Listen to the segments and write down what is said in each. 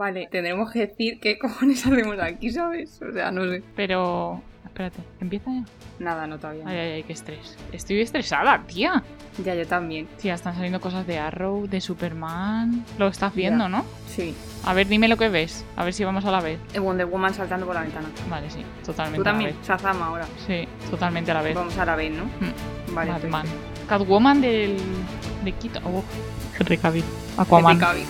Vale, tendremos que decir qué cojones hacemos aquí, ¿sabes? O sea, no sé. Pero. Espérate, ¿empieza ya? Nada, no todavía. no. Ay, ay, ay, qué estrés. Estoy estresada, tía. Ya, yo también. Tía, están saliendo cosas de Arrow, de Superman. Lo estás viendo, Ya. ¿no? Sí. A ver, dime lo que ves. A ver si vamos a la vez. Eh, Wonder Woman saltando por la ventana. Vale, sí, totalmente Tú a la también. vez. Shazam ahora. Sí, totalmente a la vez. Vamos a la vez, ¿no? Mm, Vale. Batman. Catwoman del. de Quito. Oh, Henry Cavill. Aquaman. Cavill.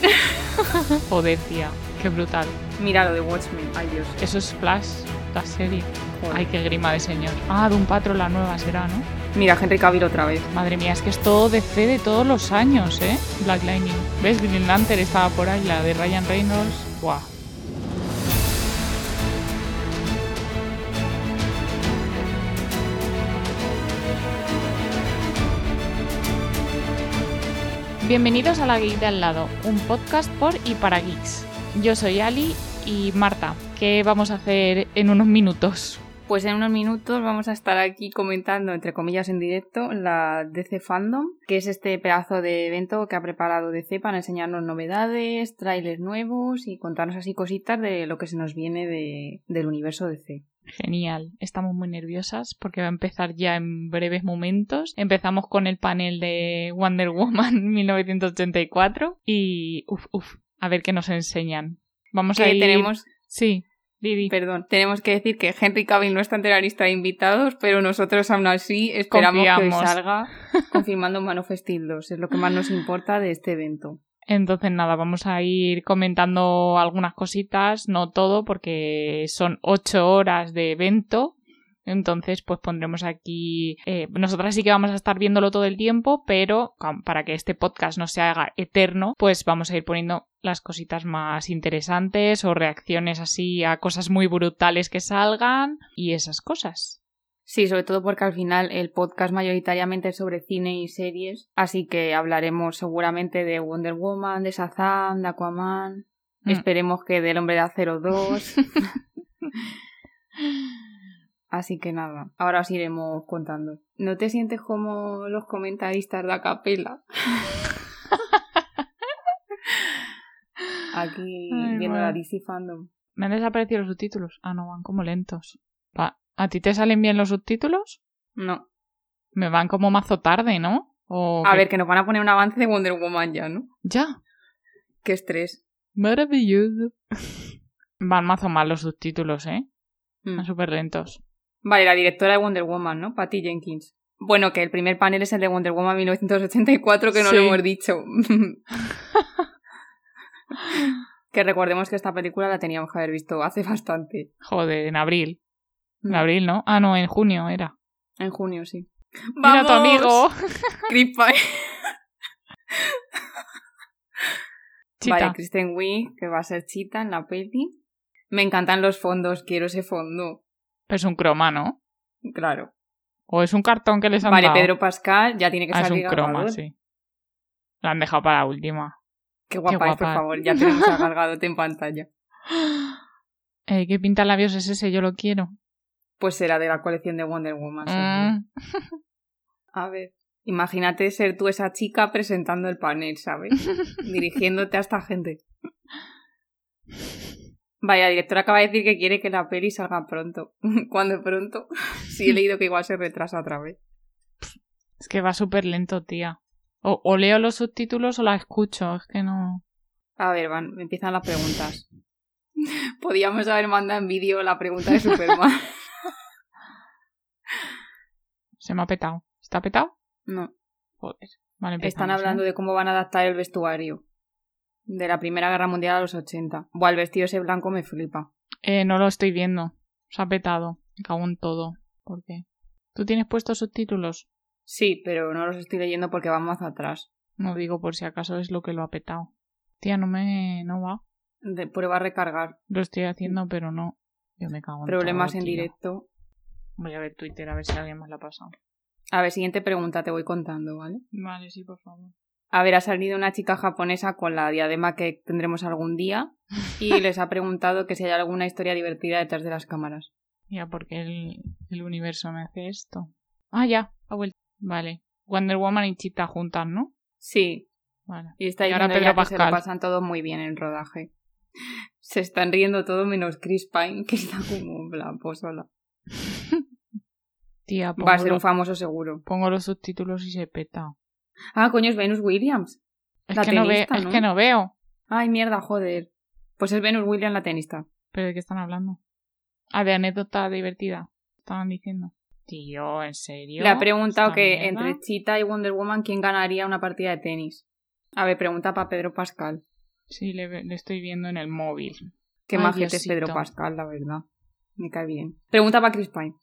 Joder, tía. Qué brutal. Mira lo de Watchmen. Ay, Dios. Eso es Flash, la serie. Joder. Ay, qué grima de señor. Ah, de un patro la nueva será, ¿no? Mira, Henry Cavill otra vez. Madre mía, es que es todo de fe de todos los años, ¿eh? Black Lightning. ¿Ves? Green Lantern estaba por ahí, la de Ryan Reynolds. Buah. Bienvenidos a La Geek de al lado, un podcast por y para geeks. Yo soy Ali y Marta. ¿Qué vamos a hacer en unos minutos? Pues en unos minutos vamos a estar aquí comentando, entre comillas en directo, la DC Fandom, que es este pedazo de evento que ha preparado DC para enseñarnos novedades, trailers nuevos y contarnos así cositas de lo que se nos viene de- del universo DC. Genial, estamos muy nerviosas porque va a empezar ya en breves momentos. Empezamos con el panel de Wonder Woman 1984 y uff, uff, a ver qué nos enseñan. Vamos a ir... tenemos, Sí, Didi. perdón, tenemos que decir que Henry Cavill no está en la lista de invitados, pero nosotros aún así esperamos que Confiamos. salga confirmando Man of Steel 2. Es lo que más nos importa de este evento. Entonces nada, vamos a ir comentando algunas cositas, no todo porque son ocho horas de evento. Entonces, pues pondremos aquí. eh, nosotras sí que vamos a estar viéndolo todo el tiempo, pero para que este podcast no se haga eterno, pues vamos a ir poniendo las cositas más interesantes o reacciones así a cosas muy brutales que salgan y esas cosas. Sí, sobre todo porque al final el podcast mayoritariamente es sobre cine y series, así que hablaremos seguramente de Wonder Woman, de Shazam, de Aquaman. Mm. Esperemos que del Hombre de Acero 2. así que nada, ahora os iremos contando. ¿No te sientes como los comentaristas de Acapela? Aquí Ay, viendo bueno. la DC Fandom. ¿Me han desaparecido los subtítulos? Ah, no, van como lentos. Va- ¿A ti te salen bien los subtítulos? No. Me van como mazo tarde, ¿no? O A qué- ver, que nos van a poner un avance de Wonder Woman ya, ¿no? Ya. Qué estrés. Maravilloso. Van mazo mal los subtítulos, ¿eh? Mm. Van súper lentos. Vale, la directora de Wonder Woman, ¿no? Patty Jenkins. Bueno, que el primer panel es el de Wonder Woman 1984, que no Sí. lo hemos dicho. que recordemos que esta película la teníamos que haber visto hace bastante. Joder, en abril. En abril, ¿no? Ah, no, en junio era. En junio, sí. Mira a tu amigo. Chita. Vale, Kristen Wiig, que va a ser Chita en la peli. Me encantan los fondos, quiero ese fondo. Es un croma, ¿no? Claro. O es un cartón que les han Vale, dado. Pedro Pascal ya tiene que Ah, es salir un croma, sí. La han dejado para la última. Qué guapa, es, por favor. Ya tenemos a Gal Gadot en pantalla. Eh, ¿Qué pinta labios es ese? Yo lo quiero. Pues será de la colección de Wonder Woman. Mm. A ver, imagínate ser tú esa chica presentando el panel, ¿sabes? Dirigiéndote a esta gente. Vaya, la directora acaba de decir que quiere que la peli salga pronto. ¿Cuándo pronto? Sí, he leído que igual se retrasa otra vez. Es que va súper lento, tía. O, o leo los subtítulos o la escucho. Es que no. A ver, van, empiezan las preguntas. Podíamos haber mandado en vídeo la pregunta de Superman. Se me ha petado. ¿Está petado? No, Joder. Vale, están empezamos, hablando ¿eh? de cómo van a adaptar el vestuario. De la Primera Guerra Mundial a los 80. Buah, el vestido ese blanco me flipa. Eh, no lo estoy viendo. Se ha petado. Me cago en todo. ¿Por qué? ¿Tú tienes puestos subtítulos? Sí, pero no los estoy leyendo porque van más atrás. No digo por si acaso es lo que lo ha petado. Tía, no me... no va. De prueba a recargar. Lo estoy haciendo, pero no. Yo me cago en Problemas todo, en tío. directo. Voy a ver Twitter a ver si alguien más la ha pasado. A ver, siguiente pregunta, te voy contando, ¿vale? Vale, sí, por favor. A ver, ha salido una chica japonesa con la diadema que tendremos algún día y les ha preguntado que si hay alguna historia divertida detrás de las cámaras. Ya, porque el, el universo me hace esto. Ah, ya, ha vuelto. Vale. Wonder Woman y Cheetah juntas, ¿no? Sí, Vale. y está Y ahora diciendo Pedro ella que se lo pasan todos muy bien en rodaje. Se están riendo todo menos Chris Pine, que está como en plan, pues hola. Tía, Va a ser un famoso seguro. pongo los subtítulos y se peta. Ah, coño, es Venus Williams. Es, La que, no ve- tenista, es que no veo. Ay, mierda, joder. Pues es Venus Williams la tenista. ¿Pero de qué están hablando? Ah, de anécdota divertida. Estaban diciendo. Tío, ¿en serio? Le ha preguntado ¿Esta que mierda? entre Cheetah y Wonder Woman quién ganaría una partida de tenis. A ver, pregunta para Pedro Pascal. Sí, le, estoy viendo en el móvil. Qué majete es. Pedro Pascal, la verdad. Me cae bien. Pregunta para Chris Pine.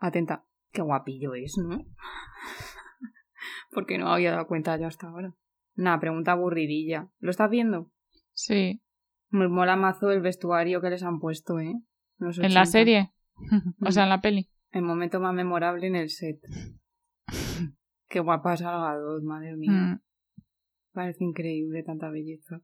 Atenta. Qué guapillo es, ¿no? Porque no me había dado cuenta yo hasta ahora. Nada, pregunta aburridilla. ¿Lo estás viendo? Sí. Me mola mazo el vestuario que les han puesto, ¿eh? ¿En la 80. serie? o sea, en la peli. El momento más memorable en el set. Qué guapa Salgador, madre mía. Mm. Parece increíble tanta belleza.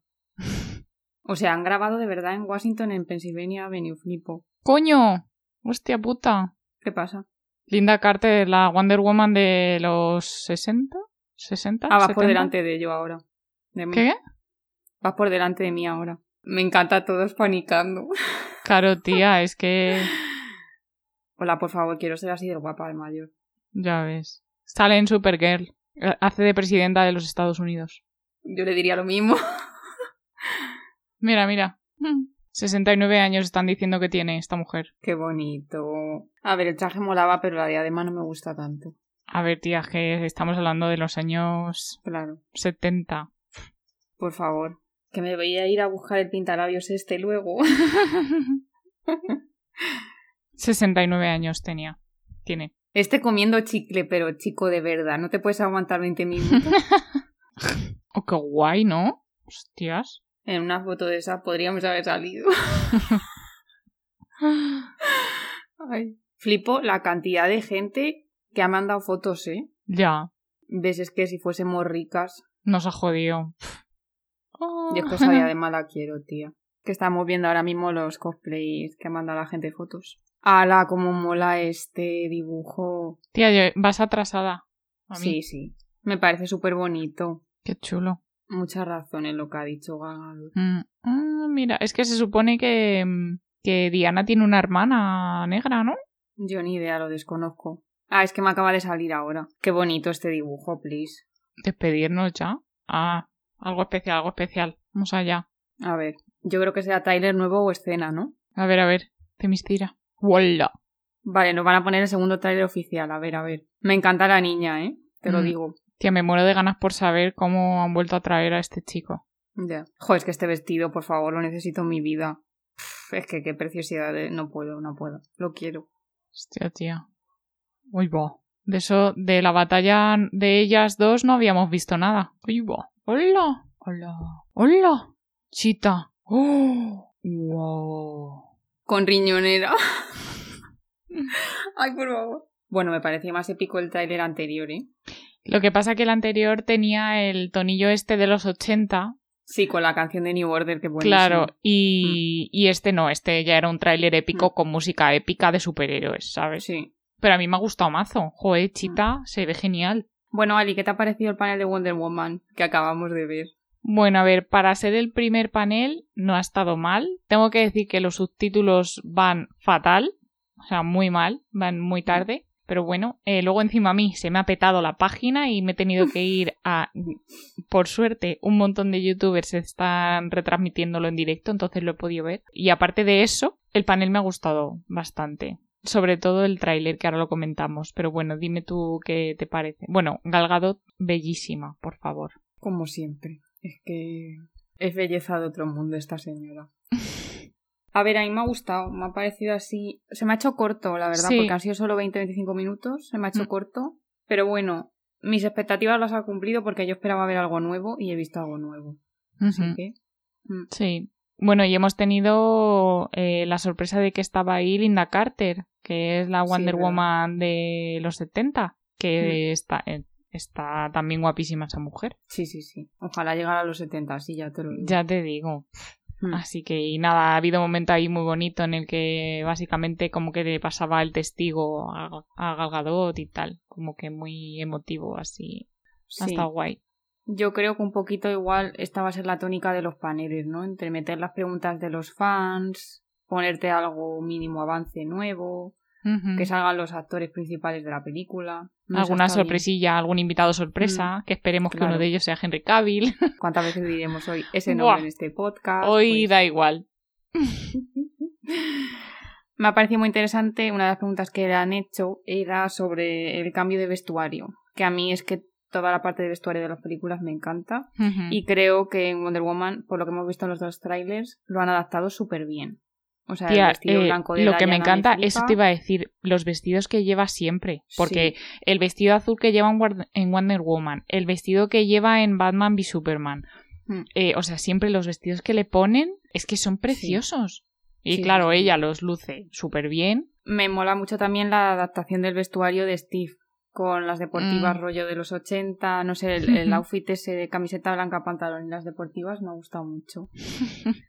O sea, han grabado de verdad en Washington, en Pennsylvania Avenue, flipo. ¡Coño! ¡Hostia puta! ¿Qué pasa? Linda Carter, la Wonder Woman de los 60? ¿60? Ah, vas por 70? delante de yo ahora. De mí. ¿Qué? Vas por delante de mí ahora. Me encanta todos panicando. Claro, tía, es que... Hola, por favor, quiero ser así de guapa de mayor. Ya ves. Sale en Supergirl. Eh, Hace de presidenta de los Estados Unidos. Yo le diría lo mismo. Mira, mira. Mm. 69 años están diciendo que tiene esta mujer. Qué bonito. A ver, el traje molaba, pero la diadema no me gusta tanto. A ver, tía, que estamos hablando de los años Claro. 70. Por favor. Que me voy a ir a buscar el pintalabios este luego. 69 años tenía. Tiene. Este comiendo chicle, pero chico de verdad. No te puedes aguantar 20 minutos. Oh, qué guay, ¿no? Hostias. En una foto de esa podríamos haber salido. Ay. Flipo la cantidad de gente que ha mandado fotos, ¿eh? Ya. Ves, es que si fuésemos ricas, Nos ha jodido. yo es cosa de mala quiero, tía. Que estamos viendo ahora mismo los cosplays que manda la gente fotos. ¡Hala! Cómo mola este dibujo. Tía, vas atrasada. A mí. Sí, sí. Me parece súper bonito. Qué chulo. Mucha razón en lo que ha dicho Gal. Mm. Ah, mira, es que se supone que, mm, que Diana tiene una hermana negra, ¿no? Yo ni idea, lo desconozco. Ah, es que me acaba de salir ahora. Qué bonito este dibujo, please. Despedirnos ya. Ah, algo especial, algo especial. Vamos allá. A ver, yo creo que sea trailer nuevo o escena, ¿no? A ver, a ver. Te mistira. ¡Walla! Vale, nos van a poner el segundo tráiler oficial. A ver, a ver. Me encanta la niña, ¿eh? Te lo Mm. digo. Tía, me muero de ganas por saber cómo han vuelto a traer a este chico. Ya. Joder, es que este vestido, por favor, lo necesito en mi vida. Pff, es que qué preciosidad. de- No puedo, no puedo. Lo quiero. Hostia, tía. Uy, va. De eso, de la batalla de ellas dos no habíamos visto nada. Uy, va. Hola. Hola. Hola. Chita. Oh. Wow. Con riñonera. Ay, por favor. Bueno, me parecía más épico el tráiler anterior, ¿eh? Lo que pasa que el anterior tenía el tonillo este de los 80, Sí, con la canción de New Order, que buenísimo. claro, y, y este no, este ya era un tráiler épico Mm. con música épica de superhéroes, ¿sabes? Sí. Pero a mí me ha gustado mazo. Joder, Chita, se ve genial. Bueno, Ali, ¿qué te ha parecido el panel de Wonder Woman que acabamos de ver? Bueno, a ver, para ser el primer panel no ha estado mal. Tengo que decir que los subtítulos van fatal, o sea, muy mal, van muy tarde. Pero bueno, eh, luego encima a mí se me ha petado la página y me he tenido que ir a... Por suerte, un montón de youtubers están retransmitiéndolo en directo, entonces lo he podido ver. Y aparte de eso, el panel me ha gustado bastante. Sobre todo el tráiler, que ahora lo comentamos. Pero bueno, dime tú qué te parece. Bueno, Galgadot, bellísima, por favor. Como siempre. Es que es belleza de otro mundo esta señora. A ver, a mí me ha gustado, me ha parecido así. Se me ha hecho corto, la verdad, Sí. porque han sido solo 20-25 minutos, se me ha hecho Mm. corto. Pero bueno, mis expectativas las ha cumplido porque yo esperaba ver algo nuevo y he visto algo nuevo. Así que. mm, Sí. Bueno, y hemos tenido eh, la sorpresa de que estaba ahí Linda Carter, que es la Wonder. Woman de los 70, que está, eh, está también guapísima esa mujer. Sí, sí, sí. Ojalá llegara a los 70, sí, ya te lo digo. Ya te digo. Mm. Así que, y nada, ha habido un momento ahí muy bonito en el que básicamente como que le pasaba el testigo a, a Gal Gadot y tal. Como que muy emotivo, así. Ha Sí. estado guay. Yo creo que un poquito igual esta va a ser la tónica de los paneles, ¿no? Entre meter las preguntas de los fans, ponerte algo mínimo avance nuevo, que salgan los actores principales de la película. Alguna sorpresilla, algún invitado sorpresa, mm, que esperemos que uno de ellos sea Henry Cavill. ¿Cuántas veces diremos hoy ese nombre en este podcast? Hoy pues da igual. Me ha parecido muy interesante, una de las preguntas que le han hecho era sobre el cambio de vestuario, que a mí es que toda la parte de vestuario de las películas me encanta y creo que en Wonder Woman, por lo que hemos visto en los dos trailers, lo han adaptado súper bien. O sea, el vestido eh, blanco de Lo que me encanta, eso te iba a decir, los vestidos que lleva siempre. Porque el vestido azul que lleva en Wonder Woman, el vestido que lleva en Batman v Superman. Hmm. Eh, o sea, siempre los vestidos que le ponen es que son preciosos. Y claro, ella los luce súper bien. Me mola mucho también la adaptación del vestuario de Steve con las deportivas mm. rollo de los 80, no sé, el, outfit ese de camiseta blanca, pantalón y las deportivas me ha gustado mucho.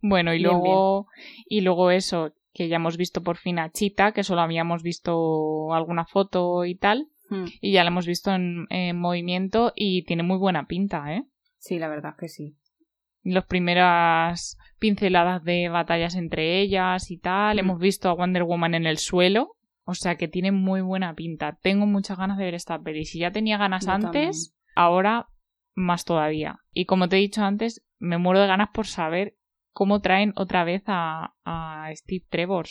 bueno, y luego y luego eso, que ya hemos visto por fin a Chita, que solo habíamos visto alguna foto y tal, hmm. y ya la hemos visto en, movimiento y tiene muy buena pinta, ¿eh? Sí, la verdad que sí. Las primeras pinceladas de batallas entre ellas y tal, hmm. hemos visto a Wonder Woman en el suelo, o sea que tiene muy buena pinta. Tengo muchas ganas de ver esta peli. Si ya tenía ganas antes, ahora más todavía. Y como te he dicho antes, me muero de ganas por saber cómo traen otra vez a, a Steve Trevor.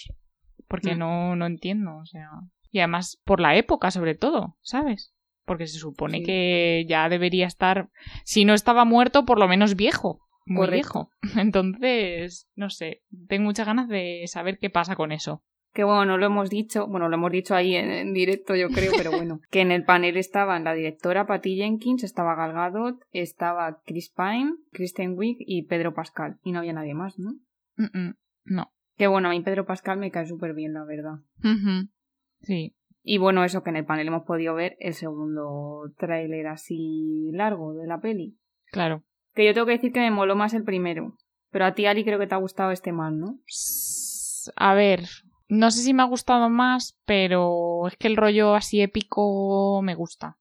Porque mm. no, no entiendo, o sea. Y además por la época, sobre todo, ¿sabes? Porque se supone que ya debería estar, si no estaba muerto, por lo menos viejo. Muy viejo. Entonces, no sé, tengo muchas ganas de saber qué pasa con eso que bueno, no lo hemos dicho, bueno, lo hemos dicho ahí en, directo yo creo, pero bueno, que en el panel estaban la directora Patty Jenkins, estaba Gal Gadot, estaba Chris Pine, Kristen Wiig y Pedro Pascal, y no había nadie más, ¿no? no. Que bueno, a mí Pedro Pascal me cae súper bien, la verdad. Sí. Y bueno, eso que en el panel hemos podido ver el segundo tráiler así largo de la peli. Claro. Que yo tengo que decir que me moló más el primero. Pero a ti, Ali, creo que te ha gustado este más, ¿no? A ver, no sé si me ha gustado más, pero es que el rollo así épico me gusta.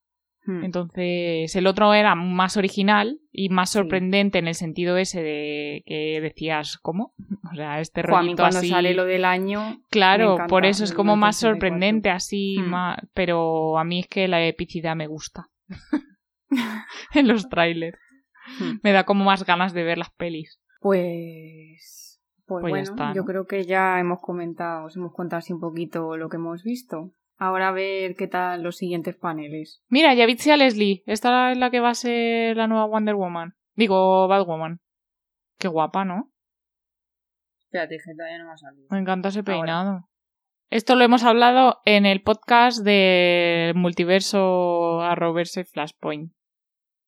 Hmm. Entonces, el otro era más original y más sorprendente en el sentido ese de que decías, ¿cómo? O sea, este rollo cuando sale lo del año. Claro, por eso es como más sorprendente, así, hmm. más... pero a mí es que la epicidad me gusta. en los trailers. Hmm. Me da como más ganas de ver las pelis. Pues pues, pues bueno, yo creo que ya hemos comentado, os hemos contado así un poquito lo que hemos visto. Ahora a ver qué tal los siguientes paneles. Mira, ya viste a Leslie. Esta es la que va a ser la nueva Wonder Woman. Digo, Batwoman. Qué guapa, ¿no? Espérate, que todavía no me ha salido. Me encanta ese peinado. Esto lo hemos hablado en el podcast del multiverso Arrowverse Flashpoint.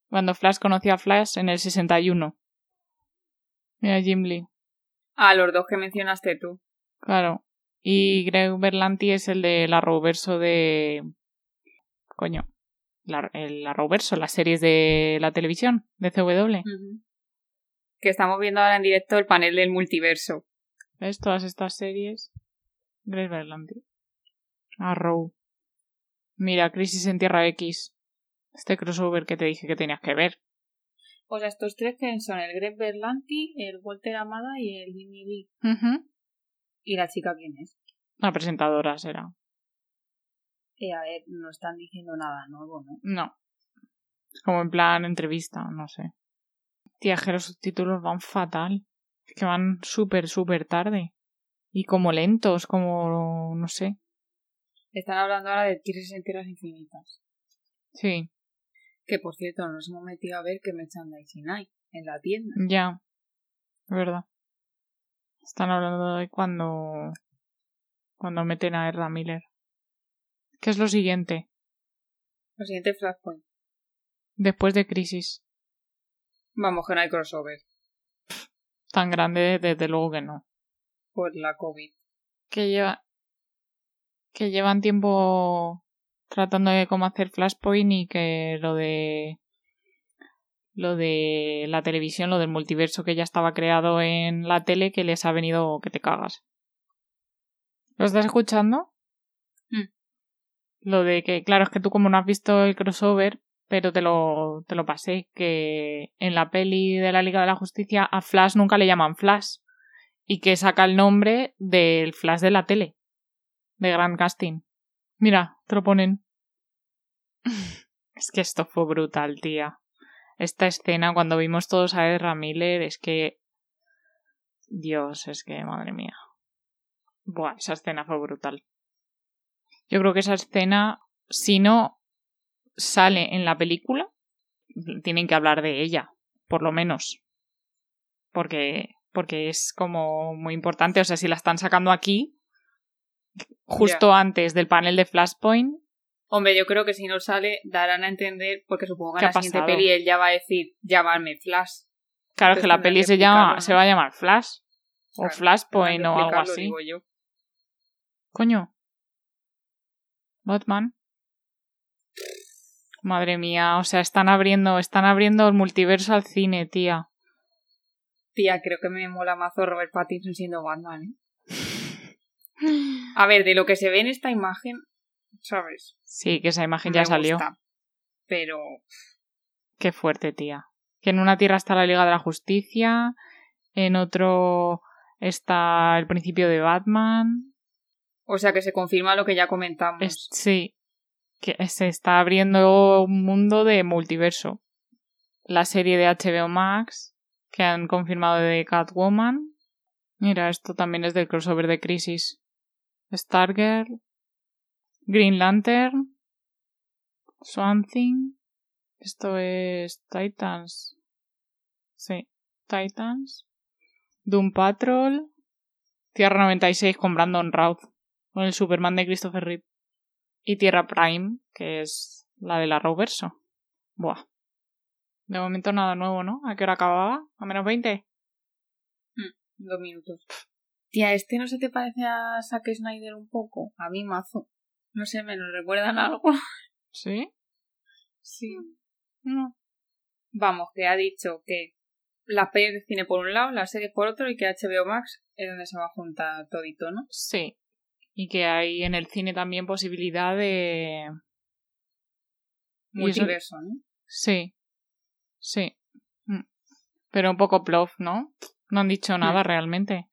Cuando Flash conoció a Flash en el 61. Mira, Jim Lee. A los dos que mencionaste tú. Claro. Y Greg Berlanti es el del Arrowverso de. Coño. el Arrowverso, las series de la televisión, de CW. Que estamos viendo ahora en directo el panel del multiverso. ¿Ves? Todas estas series. Greg Berlanti. Arrow. Mira, Crisis en Tierra X. Este crossover que te dije que tenías que ver. O sea, estos tres que son el Greg Berlanti, el Walter Amada y el Jimmy Lee. ¿Y la chica quién es? La presentadora será. Eh, a ver, no están diciendo nada nuevo, ¿no? No. Como en plan entrevista, no sé. Tía, que los subtítulos van fatal. Es que van súper, súper tarde. Y como lentos, como... no sé. Están hablando ahora de Tierras Infinitas. Sí. Que por cierto, nos hemos metido a ver qué merchandising hay en la tienda. Ya, verdad. Están hablando de cuando. cuando meten a Erra Miller. ¿Qué es lo siguiente? Lo siguiente es Flashpoint. Después de Crisis. Vamos, que no hay crossover. Tan grande, desde luego que no. Por la COVID. Que lleva. que llevan tiempo tratando de cómo hacer Flashpoint y que lo de lo de la televisión, lo del multiverso que ya estaba creado en la tele, que les ha venido que te cagas. ¿Lo estás escuchando? Hmm. Lo de que, claro, es que tú como no has visto el crossover, pero te lo, te lo pasé, que en la peli de la Liga de la Justicia a Flash nunca le llaman Flash y que saca el nombre del Flash de la tele, de Grand Casting. Mira, te lo ponen. es que esto fue brutal, tía. Esta escena cuando vimos todos a Ezra Miller es que... Dios, es que, madre mía. Buah, esa escena fue brutal. Yo creo que esa escena, si no sale en la película, tienen que hablar de ella, por lo menos. Porque, porque es como muy importante. O sea, si la están sacando aquí, justo antes del panel de Flashpoint. Hombre, yo creo que si no sale, darán a entender, porque supongo que en la siguiente peli él ya va a decir, llamarme Flash. Claro, que la peli se, llama, se va a llamar Flash. O Flashpoint o algo así. Coño. Batman. Madre mía, o sea, están abriendo, están abriendo el multiverso al cine, tía. Tía, creo que me mola mazo Robert Pattinson siendo Batman, ¿eh? A ver, de lo que se ve en esta imagen, ¿sabes? Sí, que esa imagen ya salió. pero. Qué fuerte, tía. Que en una tierra está la Liga de la Justicia, en otro está el principio de Batman. O sea que se confirma lo que ya comentamos. sí, que se está abriendo un mundo de multiverso. La serie de HBO Max, que han confirmado de Catwoman. Mira, esto también es del crossover de Crisis. Stargirl. Green Lantern. Something. Esto es Titans. Sí, Titans. Doom Patrol. Tierra 96 con Brandon Routh. Con el Superman de Christopher Reeve y Tierra Prime, que es la de la Roverso. Buah. De momento nada nuevo, ¿no? ¿A qué hora acababa? ¿A menos 20? Hmm, dos minutos. Tía, ¿este no se te parece a Zack Snyder un poco? A mí mazo. No sé, me lo recuerdan algo. ¿Sí? Sí. No. Vamos, que ha dicho que la peli de cine por un lado, la serie por otro y que HBO Max es donde se va a juntar todito, ¿no? Sí, y que hay en el cine también posibilidad de multiverso, ¿no? Sí, sí. Mm. Pero un poco plof, ¿no? No han dicho nada mm. realmente.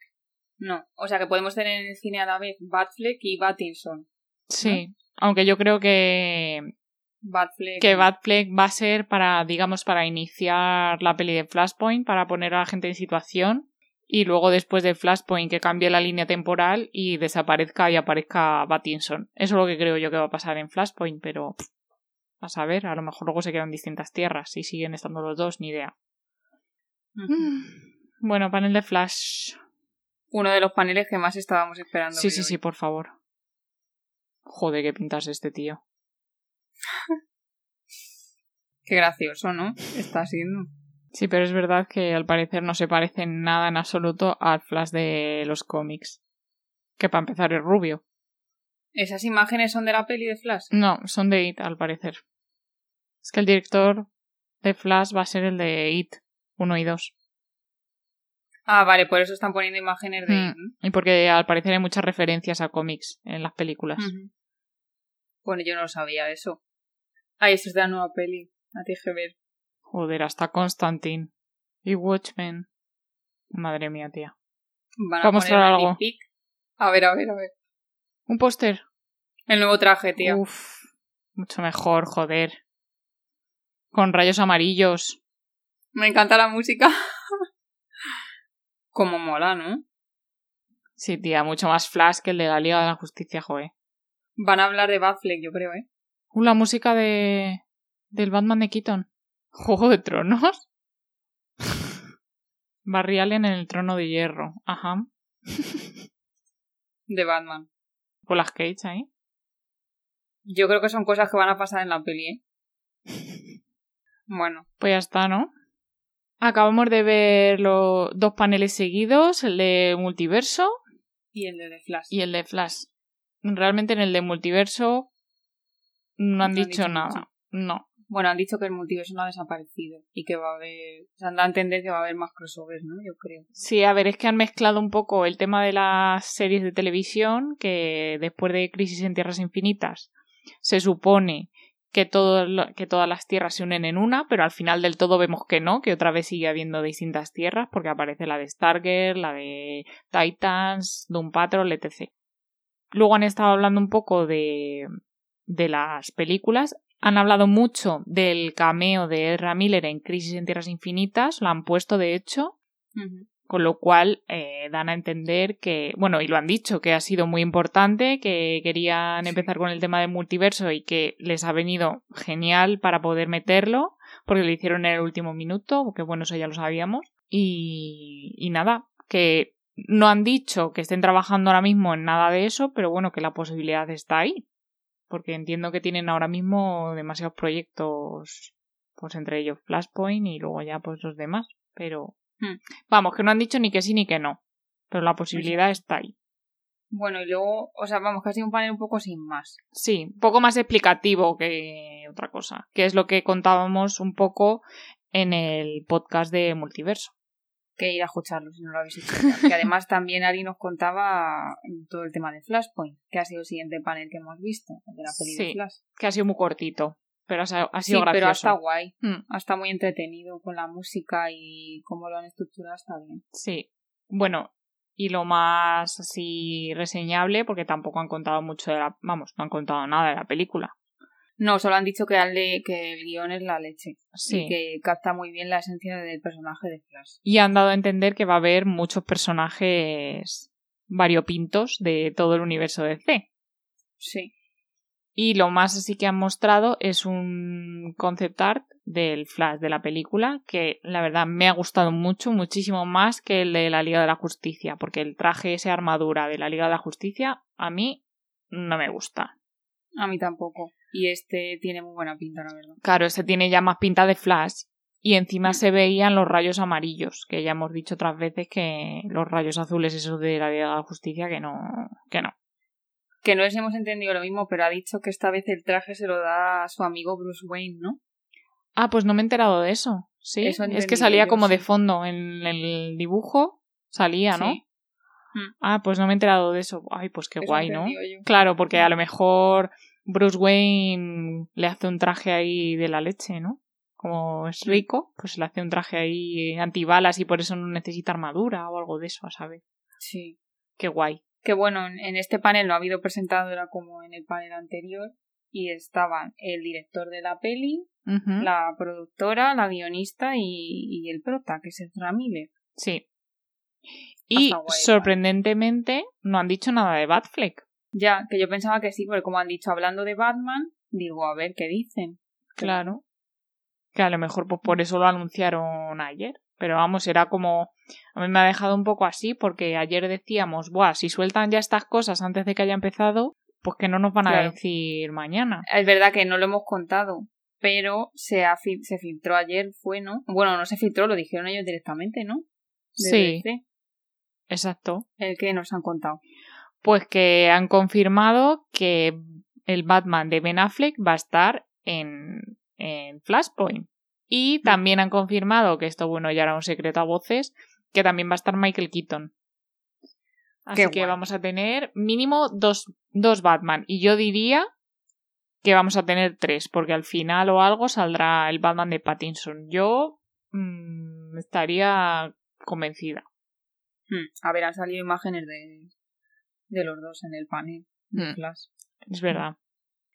No, o sea que podemos tener en el cine a la vez Batfleck y Battinson. Sí, aunque yo creo que Batfleck. que Batfleck va a ser para, digamos, para iniciar la peli de Flashpoint, para poner a la gente en situación y luego después de Flashpoint que cambie la línea temporal y desaparezca y aparezca Battinson. Eso es lo que creo yo que va a pasar en Flashpoint, pero a saber, a lo mejor luego se quedan distintas tierras y siguen estando los dos, ni idea. Bueno, panel de Flash. Uno de los paneles que más estábamos esperando. Sí, sí, sí, por favor. Joder, qué pintas este tío. qué gracioso, ¿no? Está haciendo. Sí, pero es verdad que al parecer no se parece nada en absoluto al Flash de los cómics. Que para empezar es rubio. ¿Esas imágenes son de la peli de Flash? No, son de It, al parecer. Es que el director de Flash va a ser el de It 1 y 2. Ah, vale, por eso están poniendo imágenes de. Mm, y porque al parecer hay muchas referencias a cómics en las películas. Bueno, yo no lo sabía eso. Ah, eso es de la nueva peli. A ti que ver. Joder, hasta Constantine. Y Watchmen. Madre mía, tía. Van a, mostrar algo. A ver, a ver, a ver. ¿Un póster? El nuevo traje, tío. Uf. Mucho mejor, joder. Con rayos amarillos. Me encanta la música. Como mola, ¿no? Sí, tía, mucho más flash que el de la Liga de la Justicia, joder. Van a hablar de Batfleck, yo creo, ¿eh? Uh, la música de... del Batman de Keaton. ¿Juego de Tronos? Barry Allen en el trono de hierro. Ajá. de Batman. ¿Con las Cage ahí? Yo creo que son cosas que van a pasar en la peli, ¿eh? Bueno. Pues ya está, ¿no? Acabamos de ver los dos paneles seguidos, el de multiverso. Y el de Flash. Y el de Flash. Realmente en el de multiverso no han, dicho, nada. No. Bueno, han dicho que el multiverso no ha desaparecido y que va a haber. O sea, han dado a entender que va a haber más crossovers, ¿no? Yo creo. Sí, a ver, es que han mezclado un poco el tema de las series de televisión, que después de Crisis en Tierras Infinitas se supone que, todo, que todas las tierras se unen en una, pero al final del todo vemos que no, que otra vez sigue habiendo distintas tierras, porque aparece la de Stargate, la de Titans, Doom Patrol, etc. Luego han estado hablando un poco de, de las películas. Han hablado mucho del cameo de Ezra Miller en Crisis en Tierras Infinitas, lo han puesto de hecho, con lo cual eh, dan a entender que, bueno, y lo han dicho, que ha sido muy importante, que querían empezar con el tema del multiverso y que les ha venido genial para poder meterlo, porque lo hicieron en el último minuto, porque bueno, eso ya lo sabíamos. Y, y nada, que no han dicho que estén trabajando ahora mismo en nada de eso, pero bueno, que la posibilidad está ahí. Porque entiendo que tienen ahora mismo demasiados proyectos, pues entre ellos Flashpoint y luego ya pues los demás. Pero. Vamos, que no han dicho ni que sí ni que no. Pero la posibilidad está ahí. Bueno, y luego, o sea, vamos, casi un panel un poco sin más. Sí, un poco más explicativo que otra cosa. Que es lo que contábamos un poco en el podcast de Multiverso. Que ir a escucharlo si no lo habéis hecho. que además también Ari nos contaba todo el tema de Flashpoint, que ha sido el siguiente panel que hemos visto, de la película sí, Flash. Que ha sido muy cortito pero ha, sido sí, gracioso. pero está guay. Mm. Está muy entretenido con la música y cómo lo han estructurado está bien. Sí. Bueno, y lo más así reseñable, porque tampoco han contado mucho de la... Vamos, no han contado nada de la película. No, solo han dicho que, que el guion es la leche. Sí. Y que capta muy bien la esencia del personaje de Flash. Y han dado a entender que va a haber muchos personajes variopintos de todo el universo de C. Sí. Y lo más así que han mostrado es un concept art del Flash de la película que la verdad me ha gustado mucho, muchísimo más que el de la Liga de la Justicia, porque el traje, esa armadura de la Liga de la Justicia, a mí no me gusta. A mí tampoco. Y este tiene muy buena pinta, la verdad. Claro, este tiene ya más pinta de Flash. Y encima se veían los rayos amarillos, que ya hemos dicho otras veces que los rayos azules, esos de la Liga de la Justicia, que no, que no que no les hemos entendido lo mismo, pero ha dicho que esta vez el traje se lo da a su amigo Bruce Wayne, ¿no? Ah, pues no me he enterado de eso. Sí, es que salía como de fondo en el dibujo, salía, ¿no? Mm. Ah, pues no me he enterado de eso. Ay, pues qué guay, ¿no? Claro, porque a lo mejor Bruce Wayne le hace un traje ahí de la leche, ¿no? Como es rico, pues le hace un traje ahí antibalas y por eso no necesita armadura o algo de eso, ¿sabes? Sí. Qué guay que bueno, en este panel no ha habido presentadora como en el panel anterior y estaban el director de la peli, la productora, la guionista y, el prota, que es el Miller. Sí. Y sorprendentemente no han dicho nada de Batfleck. Ya, que yo pensaba que sí, porque como han dicho hablando de Batman, digo, a ver qué dicen. Claro. Que a lo mejor pues, por eso lo anunciaron ayer. Pero vamos, era como. A mí me ha dejado un poco así, porque ayer decíamos, Buah, si sueltan ya estas cosas antes de que haya empezado, pues que no nos van a decir mañana. Es verdad que no lo hemos contado, pero se, se filtró ayer, fue, ¿no? Bueno, no se filtró, lo dijeron ellos directamente, ¿no? sí. Exacto. El que nos han contado. Pues que han confirmado que el Batman de Ben Affleck va a estar en, en Flashpoint. Y también han confirmado, que esto bueno ya era un secreto a voces, que también va a estar Michael Keaton. Así que vamos a tener mínimo dos, dos Batman. Y yo diría que vamos a tener tres, porque al final o algo saldrá el Batman de Pattinson. Yo mm, estaría convencida. Hmm, a ver, han salido imágenes de, de los dos en el panel. Hmm. Es verdad.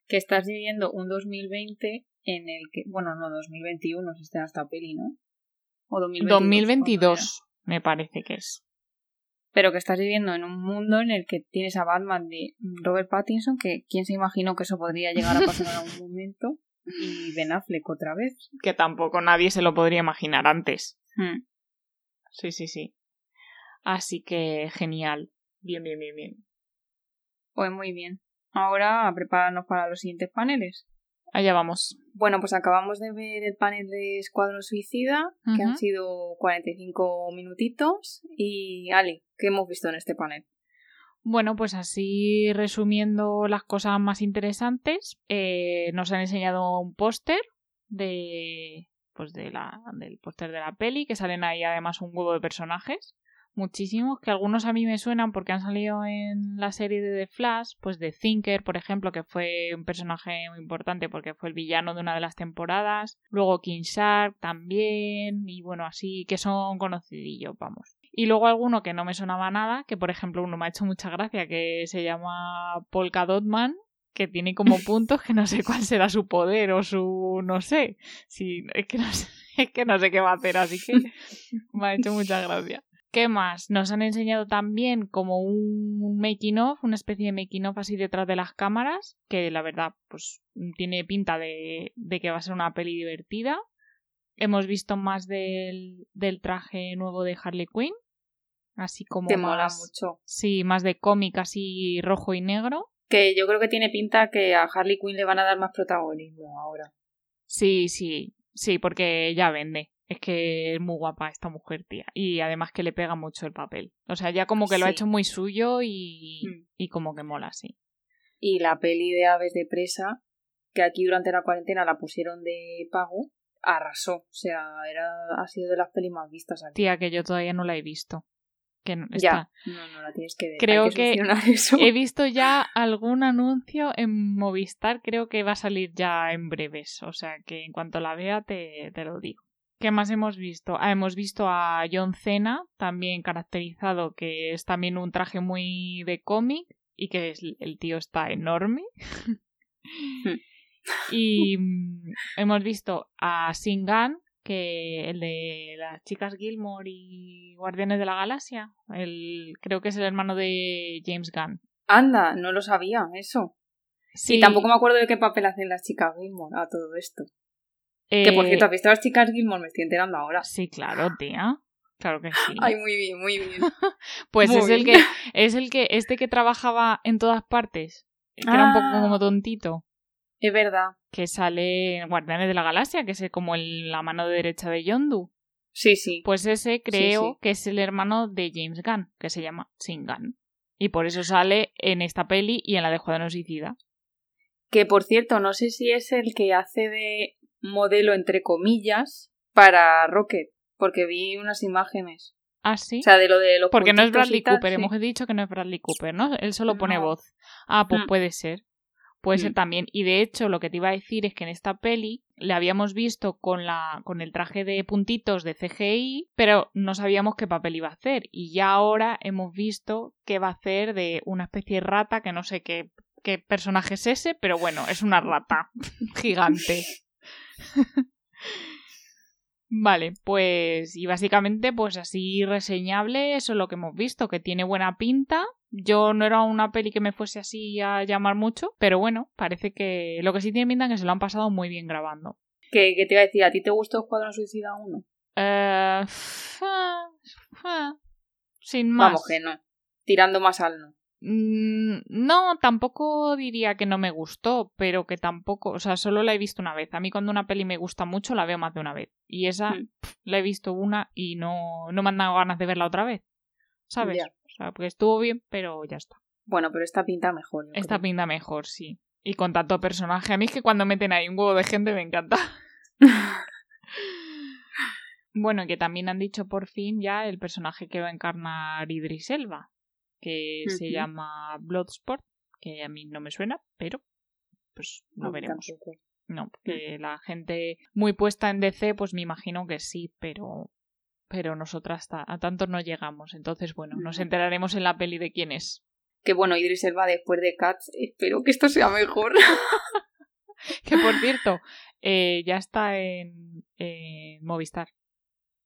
Que estás viviendo un 2020 en el que, bueno, no, 2021 se está esta peli, ¿no? O 2022. 2022 me parece que es. Pero que estás viviendo en un mundo en el que tienes a Batman de Robert Pattinson, que quién se imaginó que eso podría llegar a pasar en algún momento, y Ben Affleck otra vez. Que tampoco nadie se lo podría imaginar antes. Hmm. Sí, sí, sí. Así que genial. Bien, bien, bien, bien. Pues muy bien. Ahora prepáranos para los siguientes paneles. Allá vamos. Bueno, pues acabamos de ver el panel de Escuadrón Suicida, que han sido 45 minutitos. Y Ali, ¿qué hemos visto en este panel? Bueno, pues así resumiendo las cosas más interesantes, eh, nos han enseñado un póster de pues de la, del póster de la peli, que salen ahí además un huevo de personajes muchísimos, que algunos a mí me suenan porque han salido en la serie de The Flash, pues de Thinker, por ejemplo, que fue un personaje muy importante porque fue el villano de una de las temporadas, luego King Shark también, y bueno, así que son conocidillos, vamos. Y luego alguno que no me sonaba nada, que por ejemplo uno me ha hecho mucha gracia, que se llama Polka Dotman, que tiene como puntos que no sé cuál será su poder o su no sé. Si, es, que no sé es que no sé qué va a hacer, así que me ha hecho mucha gracia. ¿Qué más? Nos han enseñado también como un making of, una especie de making of así detrás de las cámaras, que la verdad, pues tiene pinta de, de que va a ser una peli divertida. Hemos visto más del, del traje nuevo de Harley Quinn. Así como. Te mola mucho. Sí, más de cómic, así rojo y negro. Que yo creo que tiene pinta que a Harley Quinn le van a dar más protagonismo ahora. Sí, sí, sí, porque ya vende. Es que es muy guapa esta mujer, tía. Y además que le pega mucho el papel. O sea, ya como que lo ha hecho muy suyo y, mm. y como que mola, sí. Y la peli de Aves de Presa, que aquí durante la cuarentena la pusieron de pago, arrasó. O sea, era, ha sido de las pelis más vistas aquí. Tía, que yo todavía no la he visto. Que no, Ya, no, no la tienes que ver. Creo que, he visto ya algún anuncio en Movistar, creo que va a salir ya en breves. O sea, que en cuanto la vea te, te lo digo. ¿Qué más hemos visto? Ah, hemos visto a John Cena, también caracterizado, que es también un traje muy de cómic y que es, el tío está enorme. y mm, hemos visto a Singan, que el de las chicas Gilmore y Guardianes de la Galaxia, el, creo que es el hermano de James Gunn. Anda, no lo sabía, eso. Sí. Y tampoco me acuerdo de qué papel hacen las chicas Gilmore a todo esto. Que por cierto, ¿has visto a las chicas Gilmore? Me estoy enterando ahora. Sí, claro, tía. Claro que sí. Ay, muy bien, muy bien. pues es el que, es el que, este que trabajaba en todas partes, que era un poco como ah. tontito. Es verdad. Que sale en Guardianes de la Galaxia, que es como el, la mano derecha de Yondu. Sí, sí. Pues ese creo que es el hermano de James Gunn, que se llama Sin Gunn. Y por eso sale en esta peli y en la de Juan Suicida. Que por cierto, no sé si es el que hace de modelo entre comillas para Rocket, porque vi unas imágenes. ¿Ah, sí? O sea, de lo de los Porque no es Bradley Cooper, hemos dicho que no es Bradley Cooper, ¿no? Él solo pone voz. Ah, pues mm. puede ser. Puede ser mm. también. Y de hecho, lo que te iba a decir es que en esta peli le habíamos visto con la con el traje de puntitos de CGI, pero no sabíamos qué papel iba a hacer. Y ya ahora hemos visto que va a hacer de una especie de rata que no sé qué, qué personaje es ese, pero bueno, es una rata gigante. Vale, pues y básicamente pues así reseñable eso es lo que hemos visto, que tiene buena pinta. Yo no era una peli que me fuese así a llamar mucho, pero bueno, parece que lo que sí tiene pinta es que se lo han pasado muy bien grabando. ¿Qué, te iba a decir? ¿A ti te gustó Escuadrón Suicida 1? Eh, sin más. Vamos que no. Tirando más al no. Mm, no, tampoco diría que no me gustó, pero que tampoco, o sea, solo la he visto una vez. A mí cuando una peli me gusta mucho la veo más de una vez. Y esa hmm. la he visto una y no, no me han dado ganas de verla otra vez. ¿Sabes? O sea, porque estuvo bien, pero ya está. Bueno, pero esta pinta mejor. Esta pinta mejor, sí. Y con tanto personaje. A mí es que cuando meten ahí un huevo de gente me encanta. bueno, que también han dicho por fin ya el personaje que va a encarnar Idris Elba que se llama Bloodsport, que a mí no me suena, pero pues lo veremos. No, mm. porque la gente muy puesta en DC, pues me imagino que sí, pero pero nosotras a tanto no llegamos. Entonces, bueno, nos enteraremos en la peli de quién es. Que bueno, Idris Elba después de Cats, espero que esto sea mejor. que por cierto, eh, ya está en, Movistar.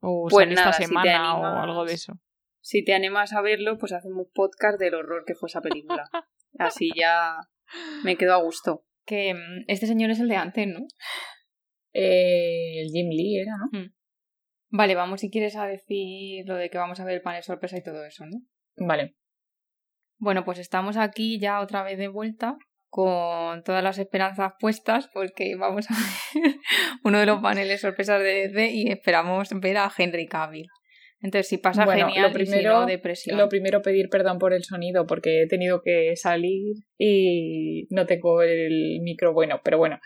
O pues esta semana o algo de eso si te animas a verlo, pues hacemos podcast del horror que fue esa película. Así ya me quedo a gusto. Que mm, este señor es el de antes, ¿no? Eh, el Jim Lee era, ¿no? Mm. Vale, vamos si quieres a decir lo de que vamos a ver el panel sorpresa y todo eso, ¿no? Vale. Bueno, pues estamos aquí ya otra vez de vuelta con todas las esperanzas puestas porque vamos a ver uno de los paneles sorpresas de DC y esperamos ver a Henry Cavill. Entonces, si pasa genial, lo primero, depresión. Lo primero, pedir perdón por el sonido, porque he tenido que salir y no tengo el micro bueno, pero bueno.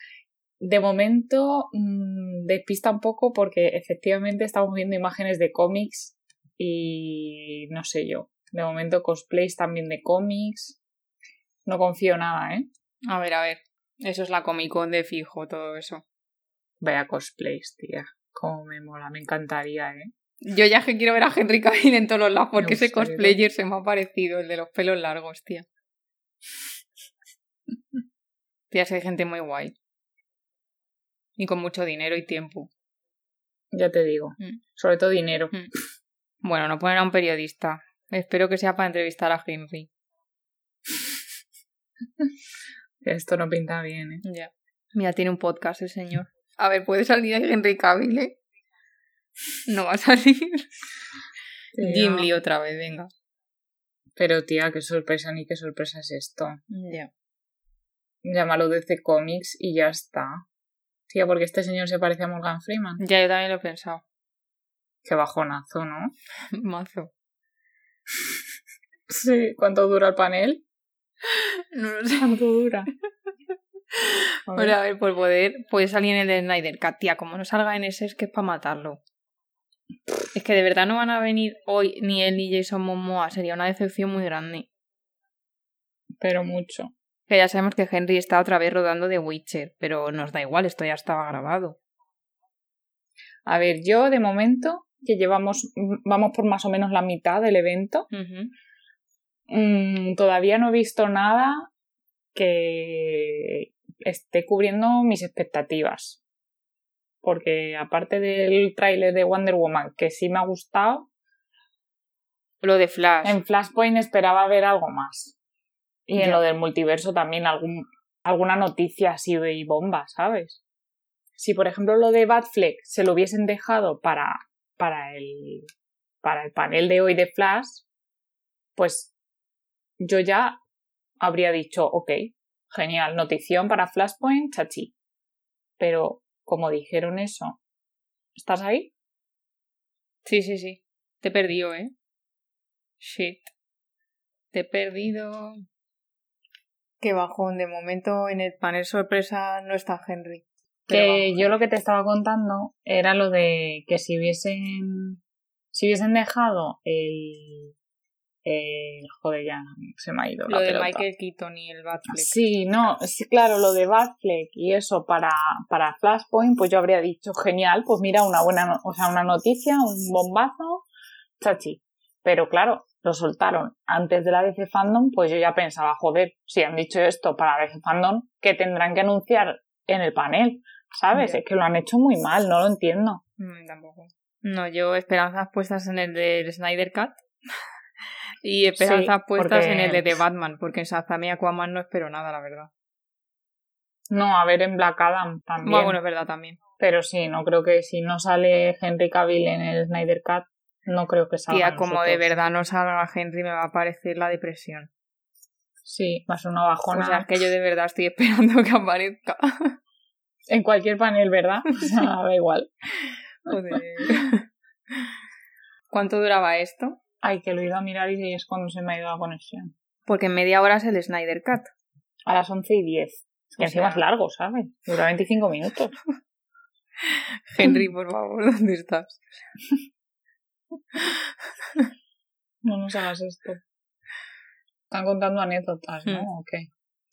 De momento, mmm, despista un poco porque efectivamente estamos viendo imágenes de cómics y no sé yo. De momento cosplays también de cómics. No confío nada, ¿eh? A ver, a ver. Eso es la Comic Con de fijo, todo eso. Vaya cosplays, tía. Cómo me mola, me encantaría, ¿eh? Yo ya que quiero ver a Henry Cavill en todos los lados porque ese cosplayer se me ha parecido, el de los pelos largos, tía. tía, hay gente muy guay. Y con mucho dinero y tiempo. Ya te digo. Mm. Sobre todo dinero. Mm. Bueno, no poner a un periodista. Espero que sea para entrevistar a Henry. Esto no pinta bien, ¿eh? Ya. Mira, tiene un podcast el señor. A ver, puede salir ahí Henry Cavill, ¿eh? No va a salir. Gimli otra vez, venga. Pero tía, qué sorpresa ni qué sorpresa es esto. Ya. Llámalo DC Comics y ya está. Tía, porque este señor se parece a Morgan Freeman. Ya, yo también lo he pensado. Qué bajonazo, ¿no? Mazo. sí, ¿cuánto dura el panel? No lo sé. ¿Cuánto dura? A ver. a ver, por poder, puede salir en el de Snyder Cat, tía, como no salga en ese es que es para matarlo. Es que de verdad no van a venir hoy ni él ni Jason Momoa, sería una decepción muy grande. Pero mucho. Que ya sabemos que Henry está otra vez rodando de Witcher, pero nos da igual, esto ya estaba grabado. A ver, yo de momento, que llevamos, vamos por más o menos la mitad del evento, mm, todavía no he visto nada que esté cubriendo mis expectativas porque aparte del tráiler de Wonder Woman, que sí me ha gustado, lo de Flash. En Flashpoint esperaba ver algo más. Y en lo del multiverso también algún, alguna noticia así de bomba, ¿sabes? Si por ejemplo lo de Batfleck se lo hubiesen dejado para, para, el, para el panel de hoy de Flash, pues yo ya habría dicho, ok, genial, notición para Flashpoint, chachi. Pero como dijeron eso. ¿Estás ahí? Sí, sí, sí. Te he perdido, ¿eh? Shit. Te he perdido. Qué bajón. De momento en el panel sorpresa no está Henry. Que yo lo que te estaba contando era lo de que si hubiesen. Si hubiesen dejado el, eh, joder, ya se me ha ido. Lo de Michael Keaton y el Batfleck. Sí, no, sí, claro, lo de Batfleck y eso para, para Flashpoint, pues yo habría dicho, genial, pues mira, una buena, o sea, una noticia, un bombazo, chachi. Pero claro, lo soltaron antes de la DC Fandom, pues yo ya pensaba, joder, si han dicho esto para DC Fandom, ¿qué tendrán que anunciar en el panel? ¿Sabes? Es que lo han hecho muy mal, no lo entiendo. No, tampoco. No, yo esperanzas puestas en el de Snyder Cut y esperanzas puestas en el de Batman, porque en Shazam y Aquaman no espero nada, la verdad. No, a ver en Black Adam también. Bueno, es verdad también. Pero sí, no creo que si no sale Henry Cavill en el Snyder Cut, no creo que salga. Tía, como de verdad no salga Henry, me va a parecer la depresión. Sí, va a ser una bajona. O sea, es que yo de verdad estoy esperando que aparezca. en cualquier panel, ¿verdad? O sea, da igual. Joder. ¿Cuánto duraba esto? Ay, que lo he ido a mirar y es cuando se me ha ido la conexión. Porque en media hora es el Snyder Cut. A las 11 y 10. Que encima es largo, ¿sabes? Dura 25 minutos. Henry, por favor, ¿dónde estás? no nos hagas esto. Están contando anécdotas, ¿no? Hmm. Ok.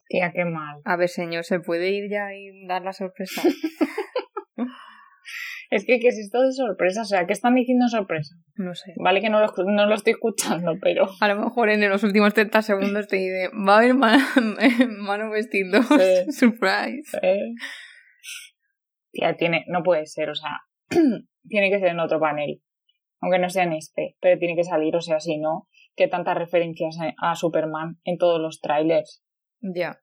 Tía, qué mal. A ver, señor, ¿se puede ir ya y dar la sorpresa? Es que, ¿qué es esto de sorpresa? O sea, ¿qué están diciendo sorpresa? No sé. Vale que no lo, no lo estoy escuchando, pero... A lo mejor en los últimos 30 segundos te dice, va a haber mano vestido. Surprise. Tía, tiene... No puede ser, o sea... tiene que ser en otro panel. Aunque no sea en este, pero tiene que salir, o sea, si no, que tantas referencias a Superman en todos los trailers. Ya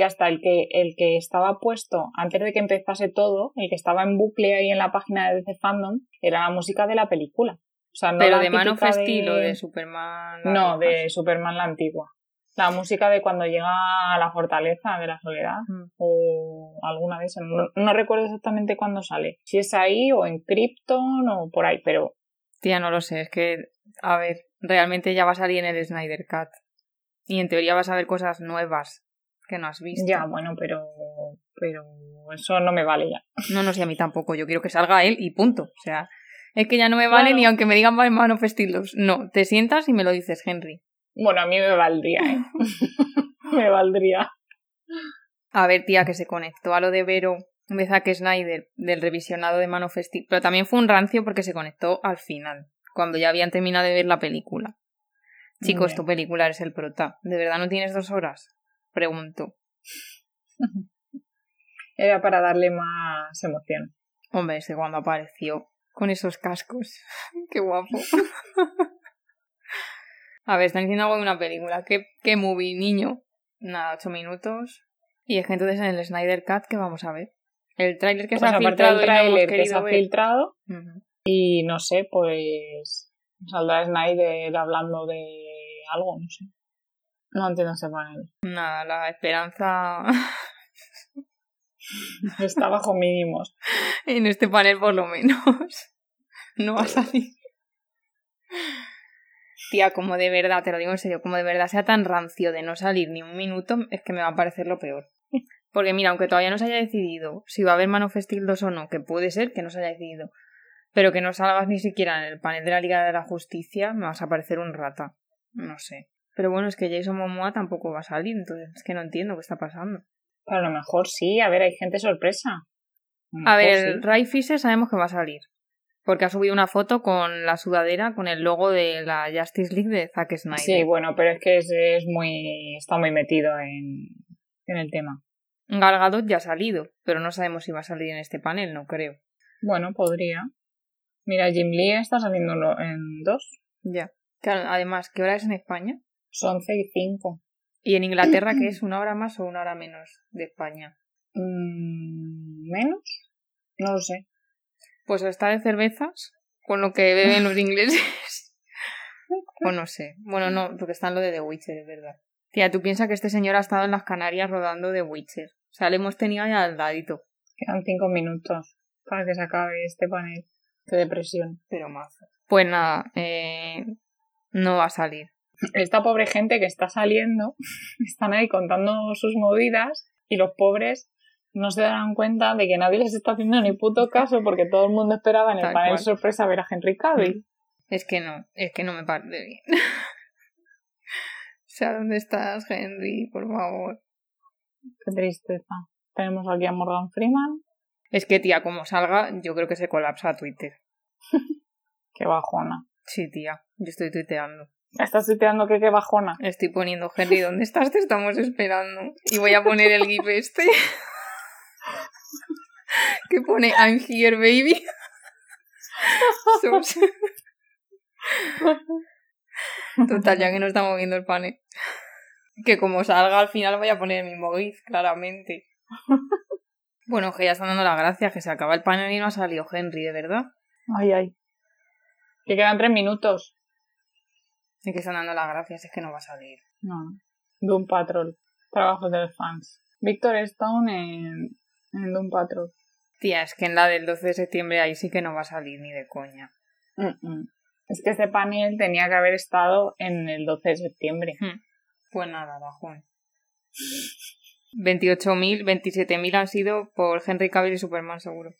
que hasta el que, el que estaba puesto antes de que empezase todo, el que estaba en bucle ahí en la página de DC Fandom, era la música de la película. O sea, no Pero de Man of Steel o de Superman. No, de Superman la antigua. La música de cuando llega a la fortaleza de la soledad mm. o alguna de esas. No, recuerdo exactamente cuándo sale. Si es ahí o en Krypton o por ahí, pero. Tía, no lo sé. Es que, a ver, realmente ya va a salir en el Snyder Cut. Y en teoría vas a ver cosas nuevas que no has visto. Ya, bueno, pero, pero eso no me vale ya. No, no sé, a mí tampoco. Yo quiero que salga él y punto. O sea, Es que ya no me vale Bueno. ni aunque me digan Man of Steel 2. No, te sientas y me lo dices, Henry. Bueno, a mí me valdría, ¿eh? me valdría. A ver, tía, que se conectó a lo de Vero de Zack Snyder del revisionado de Man of Steel. Pero también fue un rancio porque se conectó al final, cuando ya habían terminado de ver la película. Chicos, tu película eres el prota. ¿De verdad no tienes dos horas? Pregunto. Era para darle más emoción. Hombre, ese cuando apareció con esos cascos. Qué guapo. A ver, están diciendo algo de una película. ¿Qué, qué movie, niño? Nada, ocho minutos. Y es que entonces en el Snyder Cut, ¿qué vamos a ver? El tráiler que Pues se ha filtrado tráiler que se ha filtrado, y no sé, pues saldrá Snyder hablando de algo, no sé. No entiendo ese panel. Nada, la esperanza Está bajo mínimos. en este panel por lo menos no va a salir. Tía, como de verdad, te lo digo en serio, como de verdad sea tan rancio de no salir ni un minuto, es que me va a parecer lo peor. Porque mira, aunque todavía no se haya decidido si va a haber Man of Steel 2 o no, que puede ser que no se haya decidido, pero que no salgas ni siquiera en el panel de la Liga de la Justicia, me vas a parecer un rata. No sé. Pero bueno, es que Jason Momoa tampoco va a salir, entonces es que no entiendo qué está pasando. A lo mejor sí, a ver, hay gente sorpresa. A ver, el Ray Fisher sabemos que va a salir. Porque ha subido una foto con la sudadera con el logo de la Justice League de Zack Snyder. Sí, bueno, pero es que es, es muy. está muy metido en, en el tema. Gal Gadot ya ha salido, pero no sabemos si va a salir en este panel, no creo. Bueno, podría. Mira, Jim Lee está saliendo en dos. Ya. Claro, además, ¿qué hora es en España? Son 11 y 5. ¿Y en Inglaterra qué es? ¿Una hora más o una hora menos de España? Mm, ¿Menos? No lo sé. Pues está de cervezas, con lo que beben los ingleses. o no sé. Bueno, no, porque está en lo de The Witcher, es verdad. Tía, tú piensas que este señor ha estado en las Canarias rodando The Witcher. O sea, le hemos tenido ahí al ladito. Quedan 5 minutos para que se acabe este panel. Qué depresión. Pero más. Pues nada, eh, no va a salir. Esta pobre gente que está saliendo, están ahí contando sus movidas y los pobres no se darán cuenta de que nadie les está haciendo ni puto caso porque todo el mundo esperaba en el Tal panel cual. sorpresa ver a Henry Cavill. Es que no, es que no me parece bien. o sea, ¿dónde estás, Henry? Por favor. Qué tristeza. Tenemos aquí a Morgan Freeman. Es que, tía, como salga, yo creo que se colapsa Twitter. Qué bajona. Sí, tía, yo estoy tuiteando. Estás tuiteando que qué bajona. Estoy poniendo, Henry, ¿dónde estás? Te estamos esperando. Y voy a poner el gif este. que pone I'm here, baby. Total, ya que no está moviendo el panel. Que como salga al final voy a poner el mismo gif, claramente. Bueno, que ya están dando las gracias, que se acaba el panel y no ha salido Henry, ¿de verdad? Ay, ay. Que quedan tres minutos. Que están dando las gracias, es que no va a salir. No. Doom Patrol. Trabajos de los fans. Victor Stone en, en Doom Patrol. Tía, es que en la del 12 de septiembre ahí sí que no va a salir ni de coña. Mm, mm. Es que este panel tenía que haber estado en el 12 de septiembre. Pues nada, bajón. 28.000, 27.000 han sido por Henry Cavill y Superman, seguro.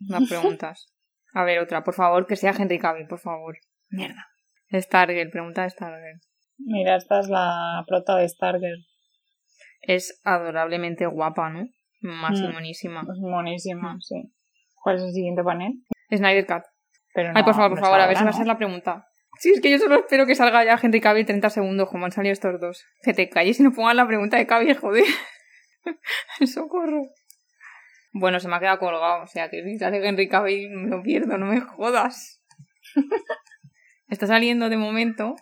Las preguntas. A ver, otra, por favor, que sea Henry Cavill, por favor. Mierda. Stargirl, pregunta de Stargirl. Mira, esta es la prota de Stargirl. Es adorablemente guapa, ¿no? Más Mm. monísima. Es monísima, Mm. sí. ¿Cuál es el siguiente panel? Snyder Cut. Pero Ay, por favor, por favor, a ver si va a ser la pregunta. Sí, es que yo solo espero que salga ya Henry Cavill 30 segundos, como han salido estos dos. Que te calles y no pongas la pregunta de Cavill, joder. Socorro. Bueno, se me ha quedado colgado, o sea que si sale Henry Cavill me lo pierdo, no me jodas. Está saliendo de momento.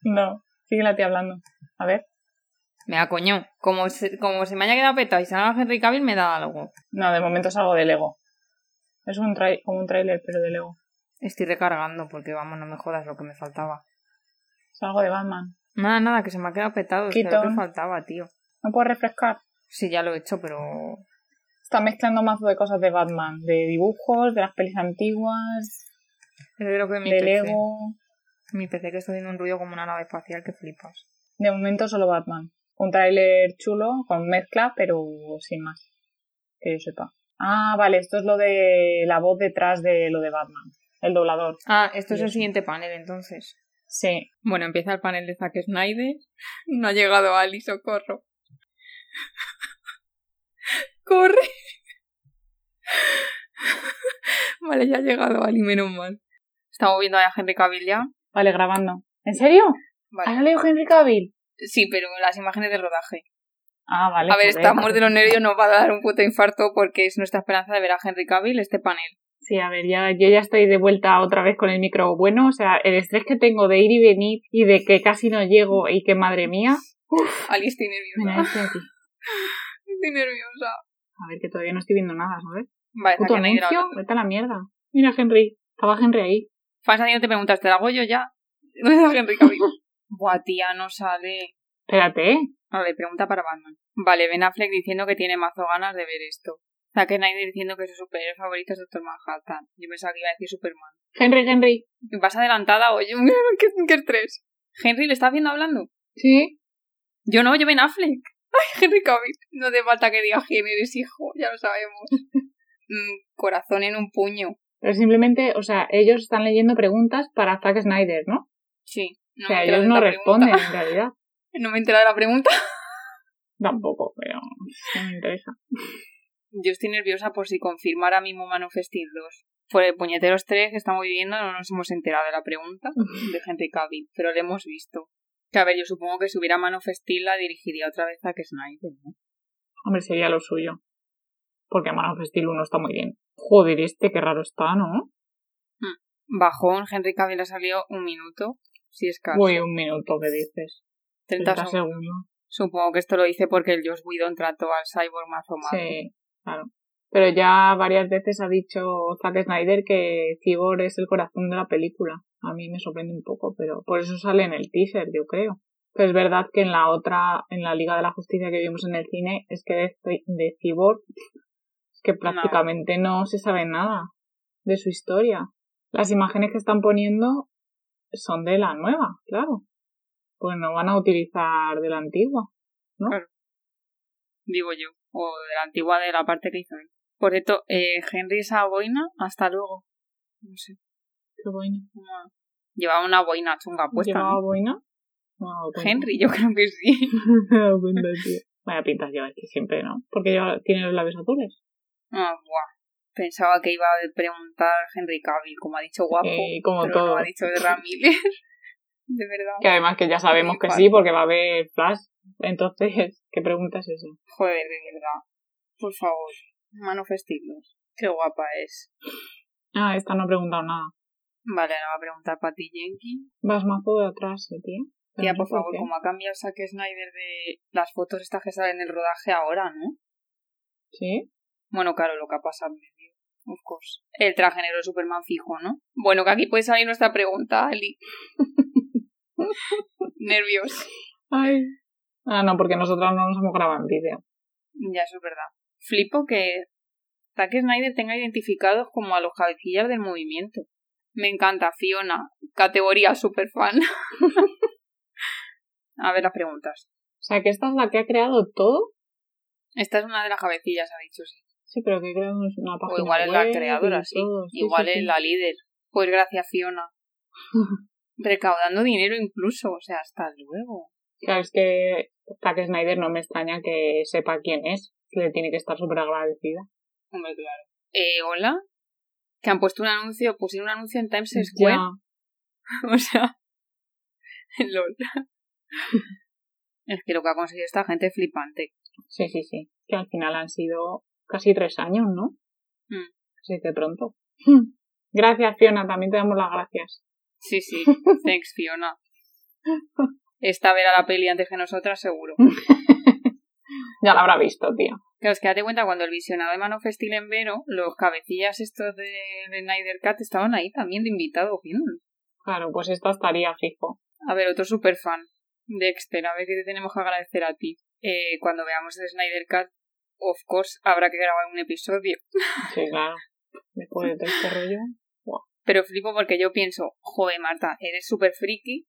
No, sigue la tía hablando. A ver. Me da coño. Como se, como se me haya quedado petado y salga Henry Cavill, me da algo. No, de momento es algo de Lego. Es un trai- como un tráiler, pero de Lego. Estoy recargando porque, vamos, no me jodas lo que me faltaba. Es algo de Batman. Nada, nada, que se me ha quedado petado. Es lo que faltaba, tío. ¿No puedes refrescar? Sí, ya lo he hecho, pero Está mezclando mazo de cosas de Batman. De dibujos, de las pelis antiguas, creo que mi de PC, Lego. mi PC que está haciendo un ruido como una nave espacial que flipas. De momento solo Batman. Un tráiler chulo con mezcla, pero sin más. Que yo sepa. Ah, vale, esto es lo de la voz detrás de lo de Batman. el doblador. Ah, esto es el siguiente panel entonces. Sí. Bueno, empieza el panel de Zack Snyder. No ha llegado Ali, socorro. ¡Corre! vale, ya ha llegado Ali, menos mal. Estamos viendo a Henry Cavill ya. Vale, grabando. ¿En serio? Vale. ¿Ha salido Henry Cavill? Sí, pero las imágenes de rodaje. Ah, vale. A ver, joder. estamos de los nervios, nos va a dar un puto infarto porque es nuestra esperanza de ver a Henry Cavill este panel. Sí, a ver, ya, yo ya estoy de vuelta otra vez con el micro bueno. O sea, el estrés que tengo de ir y venir y de que casi no llego y que madre mía. Ali, estoy Mira, nerviosa. este aquí. Estoy nerviosa. A ver, que todavía no estoy viendo nada, ¿sabes? Vale, Puto hablando. vete a la mierda. Mira, Henry. Estaba Henry ahí. Fans, no te preguntas, ¿te lo hago yo ya? ¿Dónde está Henry Cavill? Buah, tía, no sale. Espérate. Vale, pregunta para Batman. Vale, Ben Affleck diciendo que tiene mazo ganas de ver esto. Zack Snyder diciendo que su superhéroe favorito es Doctor Manhattan. Yo pensaba que iba a decir Superman. Henry, Henry. Vas adelantada, oye, qué, qué estrés. Henry le está haciendo hablando. Sí. Yo no, yo Ben Affleck. Ay, Henry Cavill. No hace falta que diga quién eres, hijo, ya lo sabemos. Mm, corazón en un puño. Pero simplemente, o sea, ellos están leyendo preguntas para Zack Snyder, ¿no? Sí. No o sea, ellos no responden pregunta. en realidad. No me he enterado de la pregunta. Tampoco, pero no me interesa. Yo estoy nerviosa por si confirmara mismo Man of Steel 2. Por el puñeteros 3 que estamos viviendo no nos hemos enterado de la pregunta de Henry Cavill, pero lo hemos visto. Que a ver, yo supongo que si hubiera Man of Steel la dirigiría otra vez a que Snyder, ¿no? Hombre, sería lo suyo. Porque Man of Steel 1 está muy bien. Joder, este qué raro está, ¿no? Bajón, Henry Cavill ha salido un minuto, si es caso. Uy, un minuto, ¿qué dices? 30 30 segundos. segundos. Supongo que esto lo hice porque el Josh Whedon trató al cyborg mazo malo. Sí, claro. Pero ya varias veces ha dicho Zack Snyder que Cyborg es el corazón de la película. A mí me sorprende un poco, pero por eso sale en el teaser, yo creo. Pero es verdad que en la otra, en la Liga de la Justicia que vimos en el cine, es que de, de Cyborg que prácticamente no se sabe nada de su historia. Las imágenes que están poniendo son de la nueva, claro. Pues no van a utilizar de la antigua. Digo yo. O de la antigua de la parte que hizo él. Por cierto, eh, Henry esa boina, hasta luego. No sé. Qué no. Llevaba una boina chunga puesta. ¿Llevaba ¿no? boina? No. Henry, yo creo que sí. No me dado cuenta, tío. Vaya pintas lleva aquí siempre, ¿no? Porque lleva, tiene los labios azules. Ah, buah. Pensaba que iba a preguntar Henry Cavill, como ha dicho guapo. Eh, como pero todo. no ha dicho de Ramírez. de verdad. Que además que ya sabemos que sí, porque va a haber Flash. Entonces, ¿qué pregunta es esa? Joder, de verdad. Por favor. Man of Steel 2. Qué guapa es. Ah, esta no ha preguntado nada. Vale, ahora va a preguntar Patty Jenkins. Vas mazo de atrás, eh, tío. Tía, por favor, como ha cambiado Zack Snyder de las fotos estas que salen en el rodaje ahora, ¿no? ¿Sí? Bueno, claro, lo que ha pasado en medio. Of course. El traje negro de Superman fijo, ¿no? Bueno, que aquí puede salir nuestra pregunta, Ali. Nervios. Ay. Ah, no, porque nosotros no nos hemos grabado en vídeo. Ya, eso es verdad. Flipo que Zack Snyder tenga identificados como a los cabecillas del movimiento. Me encanta, Fiona. Categoría super fan. a ver las preguntas. O sea, que esta es la que ha creado todo. Esta es una de las cabecillas, ha dicho, sí. Sí, pero que ha creado una página O igual es la creadora, sí. Igual sí, es sí. la líder. Pues gracias, Fiona. Recaudando dinero incluso, o sea, hasta luego. Claro, es que Zack Snyder no me extraña que sepa quién es. Que le tiene que estar súper agradecida. Hombre, claro. Eh, hola. Que han puesto un anuncio, pusieron un anuncio en Times Square. Ya. O sea, lol. es que lo que ha conseguido esta gente es flipante. Sí, sí, sí. Que al final han sido casi tres años, ¿no? Mm. Así que pronto. Gracias, Fiona. También te damos las gracias. Sí, sí. Thanks, Fiona. Esta verá la peli antes que nosotras, seguro. Ya la habrá visto, tío. Claro, es que date cuenta, cuando el visionado de Man of Steel en Vero, los cabecillas estos de, de Snyder Cat estaban ahí también de invitado viendo. Claro, pues esta estaría fijo. A ver, otro super fan. Dexter, a ver qué te tenemos que agradecer a ti. Eh, cuando veamos Snyder Cut, of course, habrá que grabar un episodio. Sí, claro. Después de todo este rollo. Pero flipo porque yo pienso, joder, Marta, eres súper friki.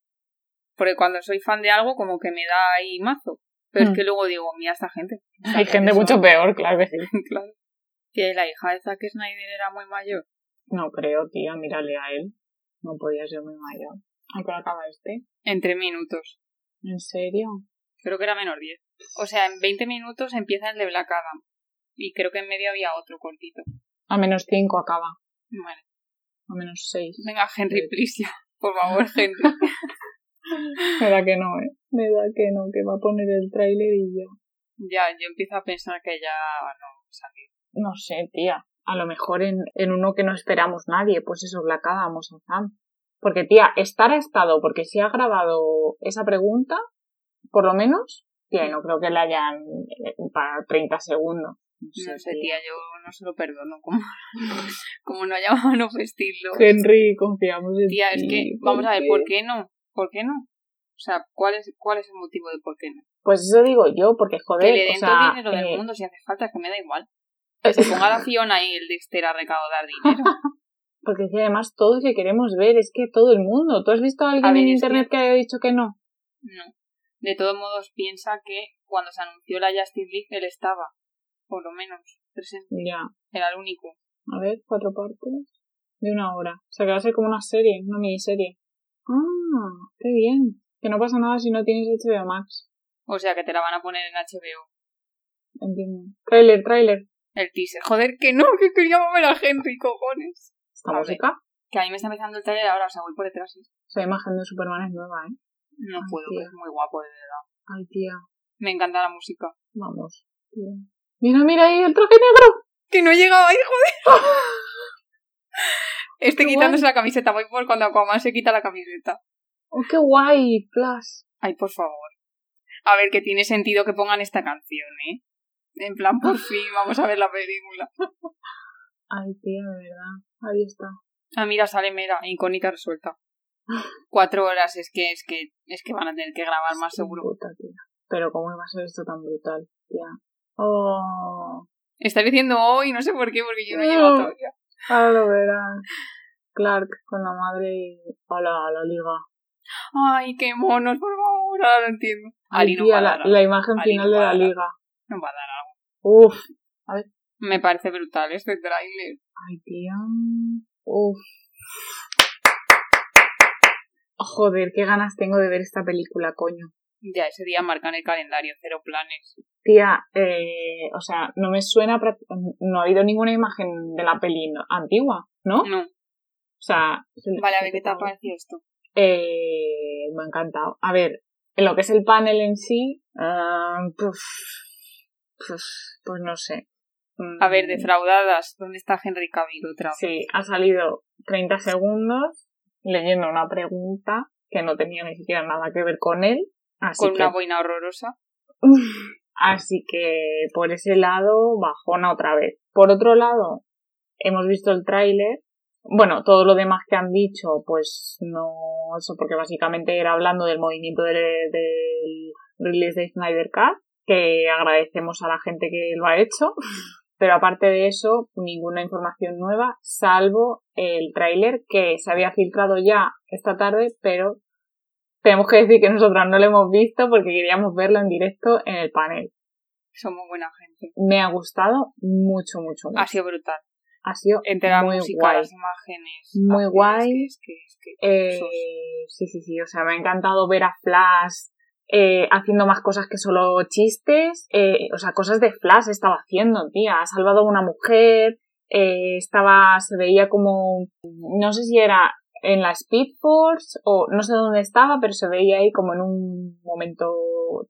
Porque cuando soy fan de algo, como que me da ahí mazo. Pero es Mm. que luego digo, mira esta gente. Hay gente mucho peor, claro que sí. claro. Que la hija de Zack Snyder era muy mayor. No creo, tía, mírale a él. No podía ser muy mayor. ¿A qué acaba este? En tres minutos. ¿En serio? Creo que era menos 10. O sea, en 20 minutos empieza el de Black Adam. Y creo que en medio había otro cortito. A menos cinco acaba. Vale. A menos seis. Venga, Henry, ya. Por favor, Henry. Me da que no, ¿eh? Me da que no, que va a poner el tráiler y ya. ya, yo empiezo a pensar que ya no salir. No sé, tía. A lo mejor en, en uno que no esperamos nadie, pues eso, Black Adam o Shazam. Porque, tía, estar ha estado, porque si ha grabado esa pregunta, por lo menos, tía, y no creo que la hayan eh, para 30 segundos. No sé, tía, yo no se lo perdono. Como, como no haya manifestarlo. Henry, confiamos en Tía, es ti, que, vamos a ver? ¿por qué no? ¿Por qué no? O sea, ¿cuál es, cuál es el motivo de por qué no? Pues eso digo yo, porque joder, que le o den sea, todo el dinero del eh, mundo si hace falta, que me da igual. Que se ponga la Fiona y el Dexter a recaudar dinero. porque es que además todos que queremos ver, es que todo el mundo. ¿Tú has visto a alguien A ver, en internet que haya dicho que no? No. De todos modos, piensa que cuando se anunció la Justice League, él estaba, por lo menos, presente. Ya. Era el único. A ver, cuatro partes de una hora. O sea, que va a ser como una serie, una miniserie. Ah, qué bien. Que no pasa nada si no tienes HBO Max. O sea, que te la van a poner en HBO. Entiendo. Trailer, trailer. El teaser. Joder, que no, que queríamos ver a Henry, cojones. Esta A ver. música. Que a mí me está empezando el trailer ahora, o sea, voy por detrás. Esa imagen de Superman es nueva, ¿eh? No Ay, puedo, tía. es muy guapo, de verdad. Ay, tía. Me encanta la música. Vamos. tía. Mira, mira ahí el traje negro. Que no he llegado ahí, joder. Este Qué quitándose la camiseta. Voy por cuando Aquaman se quita la camiseta. Oh, qué guay, Flash. Ay, por favor. A ver, que tiene sentido que pongan esta canción, ¿eh? En plan, por fin, vamos a ver la película. Ay, tía, de verdad. Ahí está. Ah, mira, sale Mera, incógnita resuelta. Cuatro horas, es que, es que, es que van a tener que grabar más seguro. puta. Pero cómo va a ser esto tan brutal, tía. Oh. Está diciendo hoy, no sé por qué, porque yo no llego No. todavía. Ahora lo verás. Clark con la madre y a la, a la liga. Ay, qué monos, por favor, ahora lo entiendo. Ay, no tía, a la, imagen Ali final no de la a liga. No va a dar algo. Uf. Me parece brutal este tráiler. Ay, tía. Uf. Joder, qué ganas tengo de ver esta película, coño. Ya, ese día marcan el calendario, cero planes. Tía, eh, o sea, no me suena, no ha habido ninguna imagen de la peli antigua, ¿no? No. O sea, se- Vale, a ver, ¿qué te ha parecido esto? Eh, me ha encantado. A ver, en lo que es el panel en sí, ah, puf, puf, pues no sé. Mm, A ver, defraudadas, ¿dónde está Henry Cavill otra vez? Sí, ha salido 30 segundos leyendo una pregunta que no tenía ni siquiera nada que ver con él. Así Con que, una boina horrorosa. así que por ese lado, bajona otra vez. Por otro lado, hemos visto el tráiler. Bueno, todo lo demás que han dicho, pues no, eso porque básicamente era hablando del movimiento del, del release de Snyder Cut, que agradecemos a la gente que lo ha hecho. Pero aparte de eso, ninguna información nueva, salvo el tráiler que se había filtrado ya esta tarde, pero tenemos que decir que nosotras no lo hemos visto porque queríamos verlo en directo en el panel. Somos buena gente. Me ha gustado mucho, mucho, mucho. Ha sido brutal. Ha sido Entre la muy música, guay. las imágenes. Muy guay. Es que, es que, es que, Eh, sí, sí, sí, o sea, me ha encantado ver a Flash eh, haciendo más cosas que solo chistes, eh, o sea, cosas de Flash estaba haciendo, tía, ha salvado a una mujer, eh, estaba, se veía como, no sé si era en la Speed Force o no sé dónde estaba, pero se veía ahí como en un momento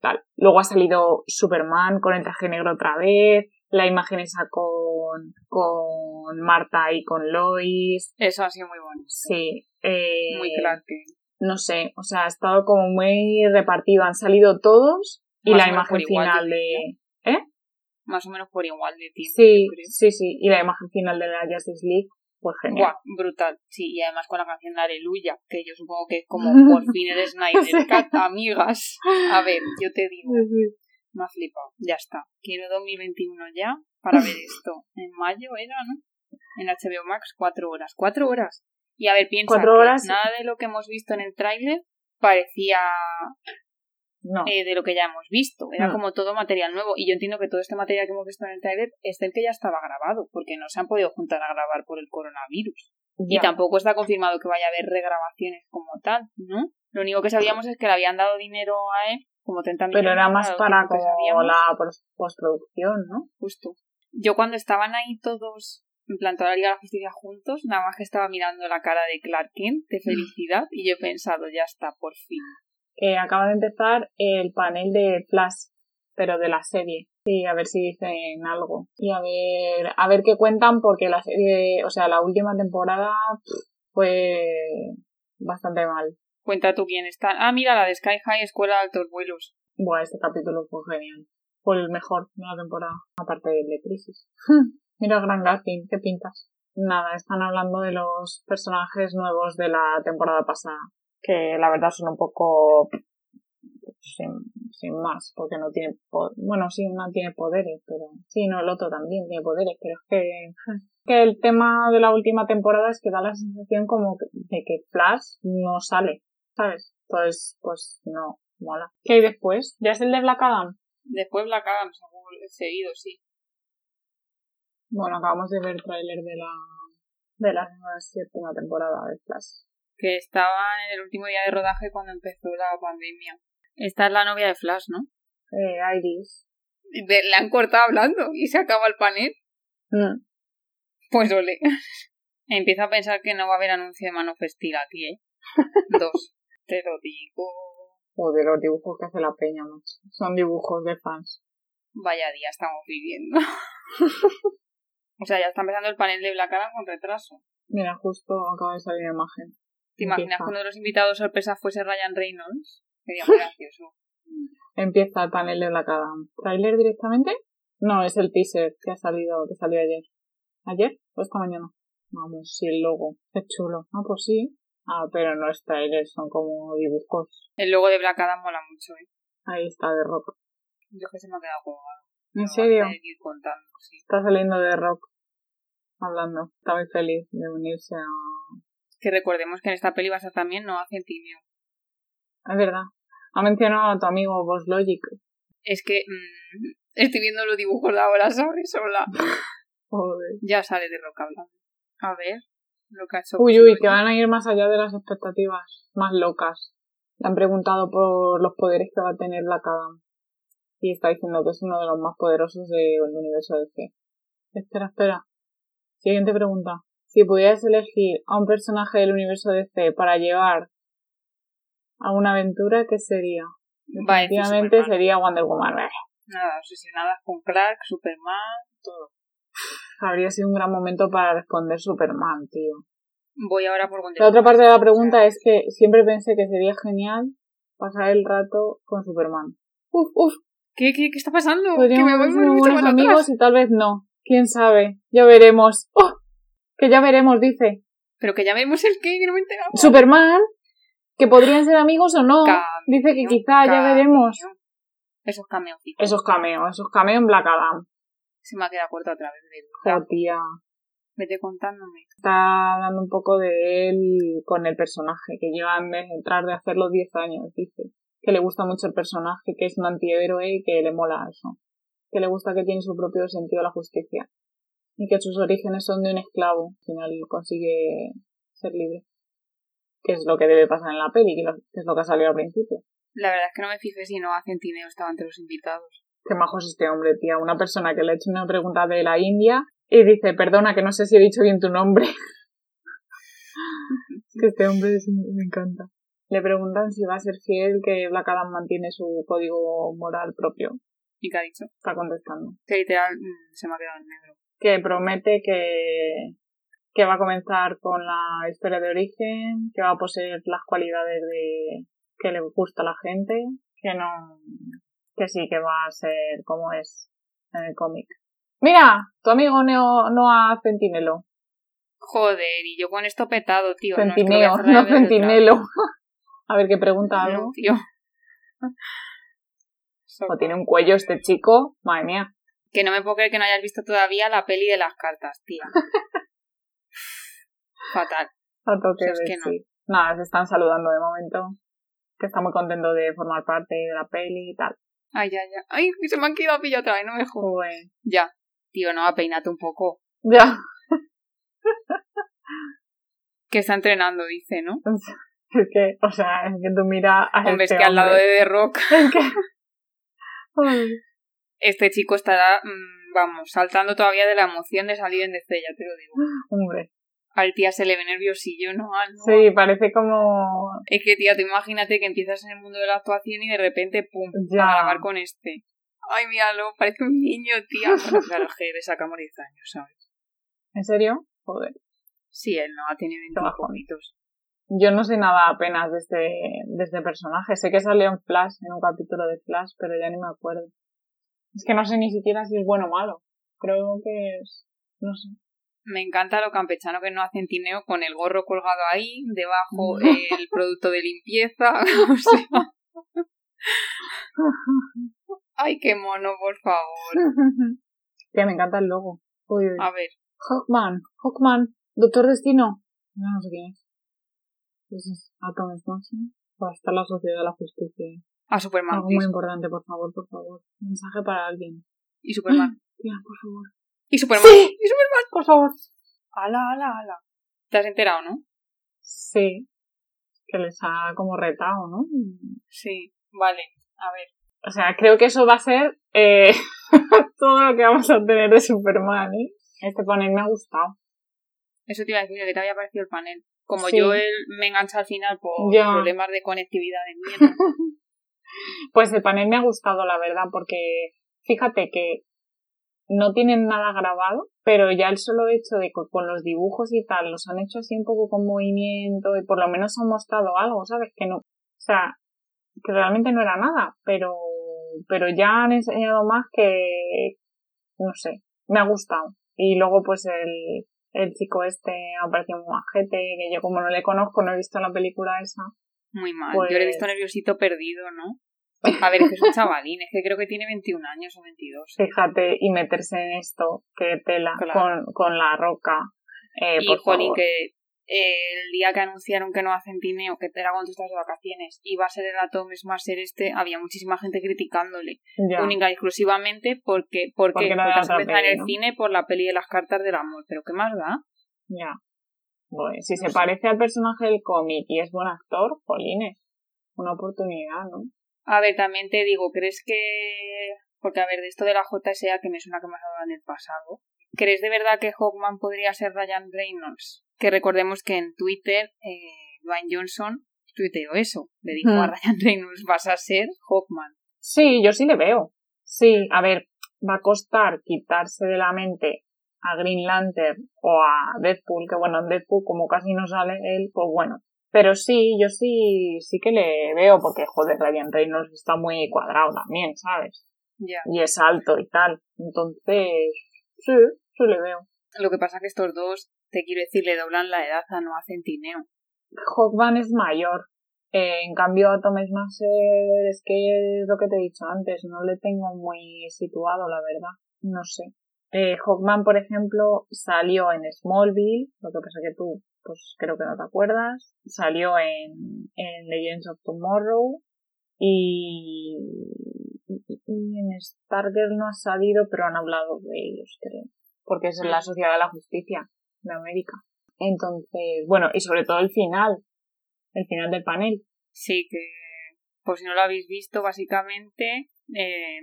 tal. Luego ha salido Superman con el traje negro otra vez, la imagen esa con, con Marta y con Lois, Eso ha sido muy bueno. sí. Eh, Muy Clark Kent. No sé, o sea, ha estado como muy repartido, han salido todos y Más la imagen final de... Más o menos por igual de tiempo. Sí, sí, sí, y la imagen final de la Justice League, pues genial. Brutal. Sí, y además con la canción de Aleluya, que yo supongo que es como por fin el Snyder. Cut, amigas. A ver, yo te digo, me ha flipado. Ya está. Quiero 2021 ya para ver esto. En mayo era, ¿no? En HBO Max, cuatro horas. Cuatro horas. Y a ver, piensa Cuatro que horas. nada de lo que hemos visto en el tráiler parecía No. eh, de lo que ya hemos visto. Era como todo material nuevo. Y yo entiendo que todo este material que hemos visto en el trailer es el que ya estaba grabado, porque no se han podido juntar a grabar por el coronavirus. Y tampoco está confirmado que vaya a haber regrabaciones como tal, ¿no? Lo único que sabíamos es que le habían dado dinero a él, como 30 millones. Pero era más para como la pos- postproducción, ¿no? Justo. Yo cuando estaban ahí todos, en plan, toda la Liga de la Justicia juntos, nada más que estaba mirando la cara de Clark Kent de felicidad y yo he pensado, ya está, por fin. Eh, acaba de empezar el panel de Flash, pero de la serie. Sí, a ver si dicen algo. Y a ver, a ver qué cuentan, porque la serie, o sea, la última temporada fue bastante mal. Cuenta tú quién está. Ah, mira, la de Sky High Escuela de Altos Vuelos. Buah, este capítulo fue genial. Fue el mejor de la temporada, aparte de Crisis. Mira, Gran Gatsby, ¿qué pintas? Nada, están hablando de los personajes nuevos de la temporada pasada, que la verdad son un poco sin, sin más, porque no tiene, bueno, sí, una tiene poderes, pero sí, no, el otro también tiene poderes, pero es que, que el tema de la última temporada es que da la sensación como de que Flash no sale, ¿sabes? Pues, pues no, mola. ¿Qué hay después? ¿Ya es el de Black Adam? Después Black Adam, seguro, seguido, sí. Bueno, acabamos de ver el tráiler de la, de la séptima temporada de Flash. Que estaba en el último día de rodaje cuando empezó la pandemia. Esta es la novia de Flash, ¿no? Eh, Iris. De- le han cortado hablando y se acaba el panel. Mm. Pues ole. Empiezo a pensar que no va a haber anuncio de Man of Steel aquí, ¿eh? Dos. Te lo digo. Joder, los dibujos que hace la peña, macho. Son dibujos de fans. Vaya día estamos viviendo. o sea, ya está empezando el panel de Black Adam con retraso. Mira, justo acaba de salir la imagen. ¿Te imaginas Empieza. que uno de los invitados sorpresa fuese Ryan Reynolds? Sería muy gracioso. Empieza el panel de Black Adam. ¿Trailer directamente? No, es el teaser que ha salido, que salió ayer. ¿Ayer o esta mañana? Vamos, sí, el logo. Qué chulo. Ah, pues sí. Ah, pero no es trailer, son como dibujos. El logo de Black Adam mola mucho, ¿eh? Ahí está de rock. Yo que se me ha quedado colgado. ¿En serio? ir contando, sí. Está saliendo de rock. Hablando. Está muy feliz de unirse a... Que recordemos que en esta peli va a ser también Noah Centineo. Es verdad. Ha mencionado a tu amigo Boss Logic. Es que mm, estoy viendo los dibujos de ahora, ¿sabes? Hola. Joder. Ya sale de rock hablando. A ver, lo que ha hecho. Uy, uy, que van a ir más allá de las expectativas más locas. Le han preguntado por los poderes que va a tener Black Adam. Y está diciendo que es uno de los más poderosos del universo DC. Espera, espera. Siguiente pregunta. Si pudieras elegir a un personaje del universo DC para llevar a una aventura, ¿qué sería? Va a decir Definitivamente sería Wonder Woman. Nada, obsesionadas con Clark, Superman, todo. Habría sido un gran momento para responder Superman, tío. Voy ahora por La otra parte de la pregunta es que siempre pensé que sería genial pasar el rato con Superman. Uf, uf, ¿Qué, qué, qué está pasando? que podríamos me voy ser mucho buenos para amigos atrás. y tal vez no. ¿Quién sabe? Ya veremos. ¡Oh! Que ya veremos, dice. Pero que ya vemos el que, que no me he enterado. Superman, que podrían ser amigos o no. Cameo, Dice que quizá ya veremos. Esos cameos. Esos cameos, esos cameos en Black Adam. Se me ha quedado corto otra vez. Verdad. tía. Vete contándome. Está hablando un poco de él con el personaje, que lleva en vez de entrar de hacerlo 10 años, dice. Que le gusta mucho el personaje, que es un antihéroe y que le mola eso. Que le gusta que tiene su propio sentido de la justicia. Y que sus orígenes son de un esclavo. Al final consigue ser libre. Que es lo que debe pasar en la peli, que es lo que ha salido al principio. La verdad es que no me fijé si no Centineo estaba entre los invitados. Qué majo es este hombre, tía. Una persona que le ha hecho una pregunta de la India y dice, perdona, que no sé si he dicho bien tu nombre. que este hombre es- me encanta. Le preguntan si va a ser fiel, que Black Adam mantiene su código moral propio. ¿Y qué ha dicho? Está contestando. Que literal mm, se me ha quedado en negro. Que promete que, que va a comenzar con la historia de origen, que va a poseer las cualidades de que le gusta a la gente, que no, que sí que va a ser como es en el cómic. Mira, tu amigo Neo, Noah Centinelo. Joder, y yo con esto petado, tío. No, es que Centineo, no atrás. Centinelo. A ver qué pregunta algo. No, tío. O tiene un cuello este chico. Madre mía. Que no me puedo creer que no hayas visto todavía la peli de las cartas, tía. Fatal. A es de que no. sí. Nada, se están saludando de momento. que está muy contento de formar parte de la peli y tal. Ay, ya, ya. Ay, se me han quedado pillo otra vez, no me jodas. Ya. Tío, no, apeinate un poco. Ya. que está entrenando, dice, ¿no? Es que, o sea, es que tú miras a Hombre, este es que al lado de The Rock, Es que... Este chico estará, mm, vamos, saltando todavía de la emoción de salir en DC, ya te lo digo. Hombre. Al tía se le ve nerviosillo, ¿no? Ah, no. Sí, parece como... Es que, tía, tú imagínate que empiezas en el mundo de la actuación y de repente, pum, Ya. a grabar con este. Ay, míralo, parece un niño, tía. Bueno, claro, que le sacamos 10 años, ¿sabes? ¿En serio? Joder. Sí, él no, ha tenido 20 Trabajo. Yo no sé nada apenas de este, de este personaje. Sé que salió en Flash, en un capítulo de Flash, pero ya ni me acuerdo. Es que no sé ni siquiera si es bueno o malo. Creo que es... No sé. Me encanta lo campechano que no hacen tineo con el gorro colgado ahí, debajo el producto de limpieza. o sea, ay, qué mono, por favor. Tía, me encanta el logo. Uy, uy. A ver, Hawkman, Hawkman, Doctor Destino. No, no sé quién es. Ese es Atom Smash. Va a estar la Sociedad de la Justicia. a Superman. Algo muy importante, por favor, por favor. Mensaje para alguien. Y Superman. Tía, por favor. Y Superman. Sí. Y Superman. Por favor. Ala, ala, ala. ¿Te has enterado, no? Sí. Que les ha como retado, ¿no? Sí. Vale. A ver. O sea, creo que eso va a ser eh, todo lo que vamos a tener de Superman, ¿eh? Este panel me ha gustado. Eso te iba a decir, que te había parecido el panel. Como Sí. yo él me engancha al final por Ya. problemas de conectividad de mierda. Pues el panel me ha gustado, la verdad, porque fíjate que no tienen nada grabado, pero ya el solo hecho de que con los dibujos y tal los han hecho así un poco con movimiento y por lo menos han mostrado algo, ¿sabes? Que no, o sea, que realmente no era nada, pero, pero ya han enseñado más que, no sé, me ha gustado. Y luego pues el, el chico este ha parecido muy majete, que yo como no le conozco, no he visto la película esa. Muy mal. Pues- Yo le he visto nerviosito perdido, ¿no? A ver, es que es un chavalín, es que creo que tiene 21 años o 22. fíjate, y meterse en esto, que tela, Claro. con, con la roca. Eh, y por jolín, favor. que eh, el día que anunciaron que no hacen tineo, que era cuando estás de vacaciones, iba a ser el Atom Smasher este, había muchísima gente criticándole. Ya. Única y exclusivamente porque, porque, Porque empieza en peli, el ¿no? cine por la peli de las cartas del amor. Pero ¿qué más da? Ya. Bueno, si No se sé. parece al personaje del cómic y es buen actor, jolines. Una oportunidad, ¿no? A ver, también te digo, ¿crees que...? Porque, a ver, de esto de la JSA, que me suena que me has hablado en el pasado, ¿crees de verdad que Hawkman podría ser Ryan Reynolds? Que recordemos que en Twitter, eh, Dwayne Johnson tuiteó eso. Le dijo a Ryan Reynolds, vas a ser Hawkman. Sí, yo sí le veo. Sí, a ver, va a costar quitarse de la mente a Green Lantern o a Deadpool, que bueno, en Deadpool como casi no sale él, pues bueno. Pero sí, yo sí, sí que le veo, porque joder, Ryan Reynolds está muy cuadrado también, ¿sabes? Ya. Y es alto y tal. Entonces, sí, sí le veo. Lo que pasa que estos dos, te quiero decir, le doblan la edad a no hacen tineo. Hawkman es mayor. Eh, en cambio, a Tom Smasher es que es lo que te he dicho antes, no le tengo muy situado, la verdad. No sé. Eh, Hawkman, por ejemplo, salió en Smallville, lo que pasa que tú, pues creo que no te acuerdas. Salió en, en Legends of Tomorrow y, y- y en Stargirl no ha salido, pero han hablado de ellos, creo. Porque es la Sociedad de la Justicia de América. Entonces, bueno, y sobre todo el final, el final del panel. Sí, que, por si no lo habéis visto, básicamente, eh,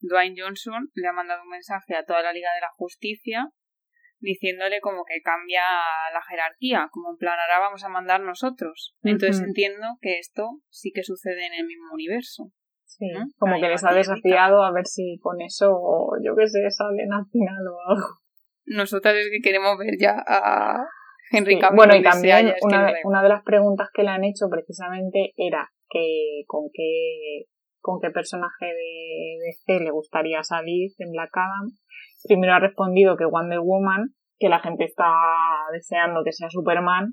Dwayne Johnson le ha mandado un mensaje a toda la Liga de la Justicia diciéndole como que cambia la jerarquía, como en plan ahora vamos a mandar nosotros. Entonces entiendo que esto sí que sucede en el mismo universo. Sí, ¿no? como Ahí que les ha desafiado a ver si con eso, o yo qué sé, salen al final o algo. Nosotras es que queremos ver ya a Henry Sí, Cavill Bueno, y también una, una de las preguntas que le han hecho precisamente era que con qué con qué personaje de, de C le gustaría salir en Black Adam. Primero ha respondido que Wonder Woman, que la gente está deseando que sea Superman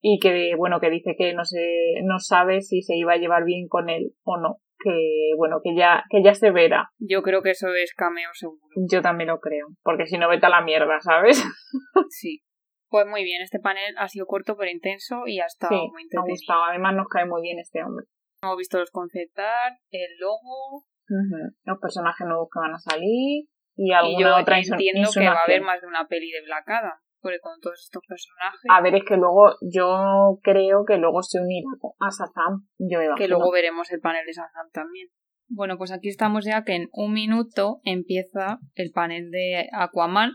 y que bueno que dice que no se no sabe si se iba a llevar bien con él o no que bueno que ya que ya se verá Yo creo que eso es cameo seguro. yo también lo creo porque si no vete a la mierda sabes Sí. Pues muy bien, este panel ha sido corto pero intenso y ha estado sí muy me ha entretenido. gustado además nos cae muy bien este hombre Hemos visto los concept art, el logo. Los personajes nuevos que van a salir. Y Y alguna yo otra entiendo que va a haber más de una peli de Black Adam. Con todos estos personajes. A ver, es que luego yo creo que luego se unirá a Shazam. Yo me que luego veremos el panel de Shazam también. Bueno, pues aquí estamos ya que en un minuto empieza el panel de Aquaman,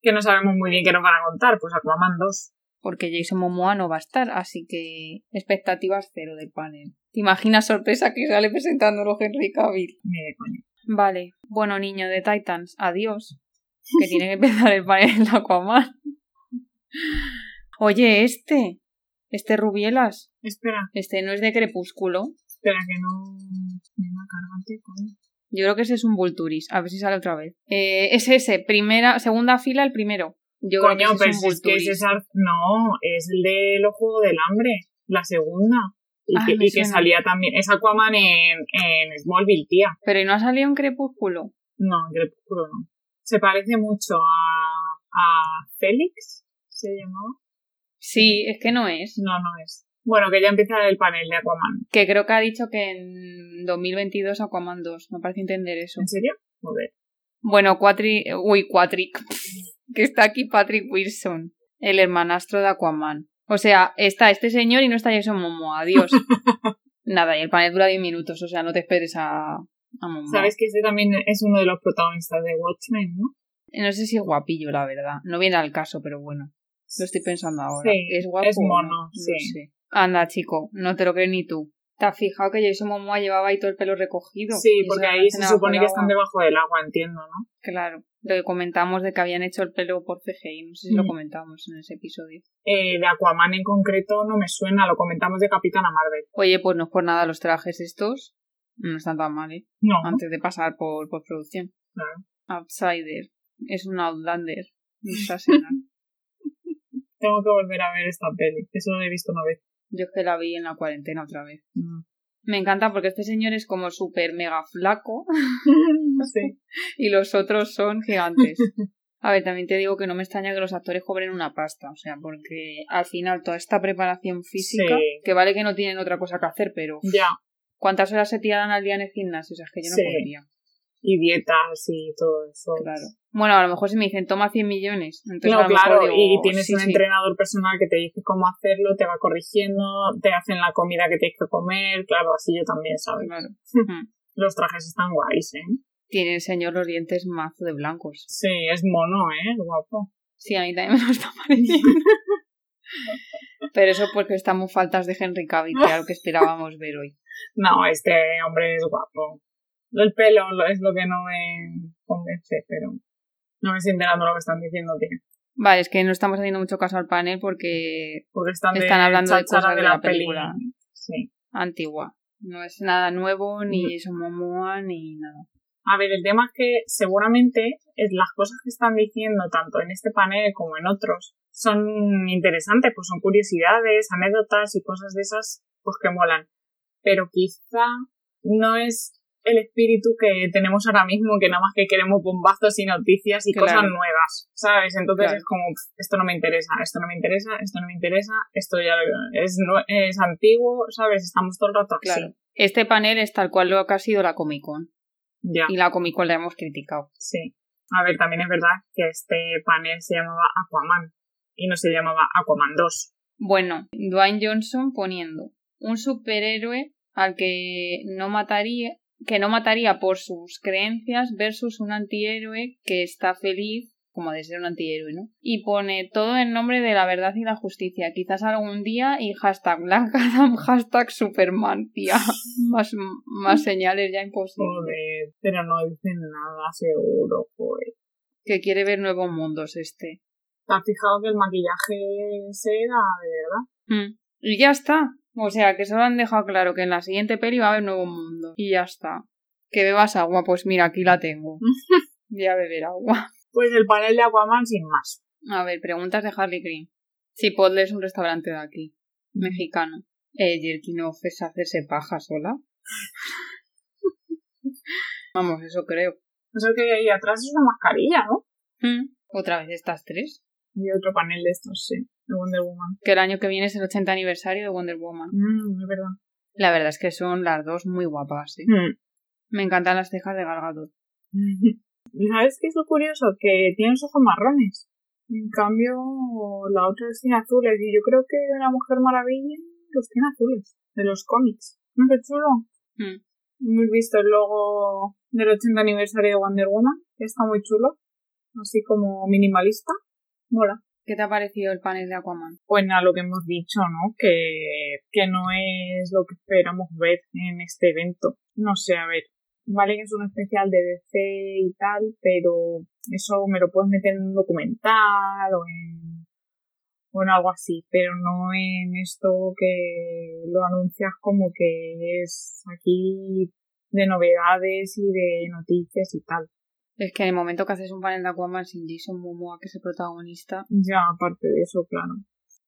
Que no sabemos muy bien qué nos van a contar. Pues Aquaman 2. porque Jason Momoa no va a estar, así que expectativas cero del panel. ¿Te imaginas sorpresa que sale presentándolo Henry Cavill? De coña. Vale, bueno niño de Titans, adiós. Que tiene que empezar el panel de Aquaman. Oye, este, este Rubielas, Espera, este no es de Crepúsculo. espera que no... Venga, cárgate, coño. Yo creo que ese es un Vulturis. A ver si sale otra vez. Eh, es ese, primera, segunda fila, el primero. Yo creo Coño, que ese pero es un es que ese es Ar- No, es el de los Juegos del Hambre. La segunda. Y, Ah, que, y que salía también... Es Aquaman en, en Smallville, tía. Pero ¿y no ha salido en Crepúsculo? No, en Crepúsculo no. Se parece mucho a... a Félix, ¿se llamaba? Sí, es que no es. No, no es. Bueno, que ya empieza el panel de Aquaman. Que creo que ha dicho que en 2022 Aquaman 2. Me parece entender eso. ¿En serio? Joder. Bueno, Quatri... Uy, Quatric. que está aquí Patrick Wilson, el hermanastro de Aquaman. O sea, está este señor y no está Jason Momoa. Adiós. Nada, y el panel dura 10 minutos. O sea, no te esperes a, a Momoa. Sabes que este también es uno de los protagonistas de Watchmen, ¿no? No sé si es guapillo, la verdad. No viene al caso, pero bueno. Lo estoy pensando ahora. Sí, ¿Es guapo? es no? mono, No sí. sé. Anda, chico, no te lo crees ni tú. ¿Te has fijado que Jason Momoa llevaba ahí todo el pelo recogido? Sí, porque ahí se supone que están debajo del agua, entiendo, ¿no? Claro. Lo que comentamos de que habían hecho el pelo por CGI. No sé si lo Mm. comentamos en ese episodio. Eh, de Aquaman en concreto no me suena, lo comentamos de Capitana Marvel. Oye, pues no es por nada los trajes estos. No están tan mal, ¿eh? No, Antes de pasar por postproducción. Claro. Outsider. Es un Outlander. Sassenach. tengo que volver a ver esta peli, eso lo he visto una vez. Yo es que la vi en la cuarentena otra vez. Mm. Me encanta porque este señor es como súper mega flaco sí. y los otros son gigantes. A ver, también te digo que no me extraña que los actores cobren una pasta, o sea, porque al final toda esta preparación física, Sí. que vale que no tienen otra cosa que hacer, pero Ya, ¿cuántas horas se tiran al día en el gimnasio? O sea, es que yo no Sí. podría, y dietas y todo eso. claro. Bueno, a lo mejor si me dicen toma 100 millones, entonces No, a lo mejor claro, digo, y tienes sí, un sí, entrenador personal que te dice cómo hacerlo, te va corrigiendo, te hacen la comida que tienes que comer, claro, así yo también, ¿sabes? claro. Mm. Los trajes están guays, ¿eh? Tiene el señor los dientes mazo de blancos. Sí, es mono, ¿eh? Guapo. Sí, a mí también me lo está pareciendo. Pero eso porque estamos faltas de Henry Cavill, que era lo que esperábamos ver hoy. No, este hombre es guapo. El pelo lo- es lo que no me convence, pero no me estoy enterando lo que están diciendo, tío. Vale, es que no estamos haciendo mucho caso al panel porque Porque están, Están hablando de cosas de la película. Sí. antigua. No es nada nuevo, ni Jason Momoa, ni nada. A ver, el tema es que seguramente es las cosas que están diciendo tanto en este panel como en otros son interesantes, pues son curiosidades, anécdotas y cosas de esas pues que molan. Pero quizá no es el espíritu que tenemos ahora mismo, que nada más que queremos bombazos y noticias y Claro. cosas nuevas, ¿sabes? Entonces Claro. es como, "Pf, esto no me interesa, esto no me interesa, esto no me interesa, esto ya es, es antiguo, ¿sabes? Estamos todo el rato así. Claro. Este panel es tal cual lo que ha sido la Comic Con. Ya. Y la Comic Con la hemos criticado. Sí. A ver, también es verdad que este panel se llamaba Aquaman y no se llamaba Aquaman 2. Bueno, Dwayne Johnson poniendo un superhéroe al que no mataría, que no mataría por sus creencias versus un antihéroe que está feliz como de ser un antihéroe, ¿no? Y pone todo en nombre de la verdad y la justicia. Quizás algún día y hashtag Black Adam, hashtag Superman, tía. Más, más señales ya imposible. Joder, pero no dicen nada seguro, joder. Que quiere ver nuevos mundos este. ¿Te has fijado que el maquillaje se era de verdad? Mm. Y ya está. O sea, que solo han dejado claro que en la siguiente peli va a haber nuevo mundo. Y ya está. Que bebas agua, pues mira, aquí la tengo. Voy a beber agua. Pues el panel de Aquaman sin más. A ver, preguntas de Harley Quinn. Chipotle es un restaurante de aquí. Mexicano. Eh, Jerkinoff es hacerse paja sola. Vamos, eso creo. O sea que ahí atrás es una mascarilla, ¿no? Mm. Otra vez estas tres. Y otro panel de estos, sí. De Wonder Woman. Que el año que viene es el 80 aniversario de Wonder Woman. Mm, es verdad. La verdad es que son las dos muy guapas, ¿eh? Mm. Me encantan las cejas de Gal Gadot. ¿Y ¿Sabes qué es lo curioso? Que tienen ojos marrones. En cambio, la otra los tiene azules. Y yo creo que la Mujer Maravilla los tiene azules. De los cómics. ¿No qué chulo? Mm. Hemos visto el logo del 80 aniversario de Wonder Woman. Que está muy chulo. Así como minimalista. Mola. ¿Qué te ha parecido el panel de Aquaman? Pues nada, lo que hemos dicho, ¿no? Que, que no es lo que esperamos ver en este evento. No sé, a ver. Vale que es un especial de DC y tal, pero eso me lo puedes meter en un documental o en, o en algo así, pero no en esto que lo anuncias como que es aquí de novedades y de noticias y tal. Es que en el momento que haces un panel de Aquaman sin Jason Momoa, que es el protagonista, Ya, aparte de eso, claro.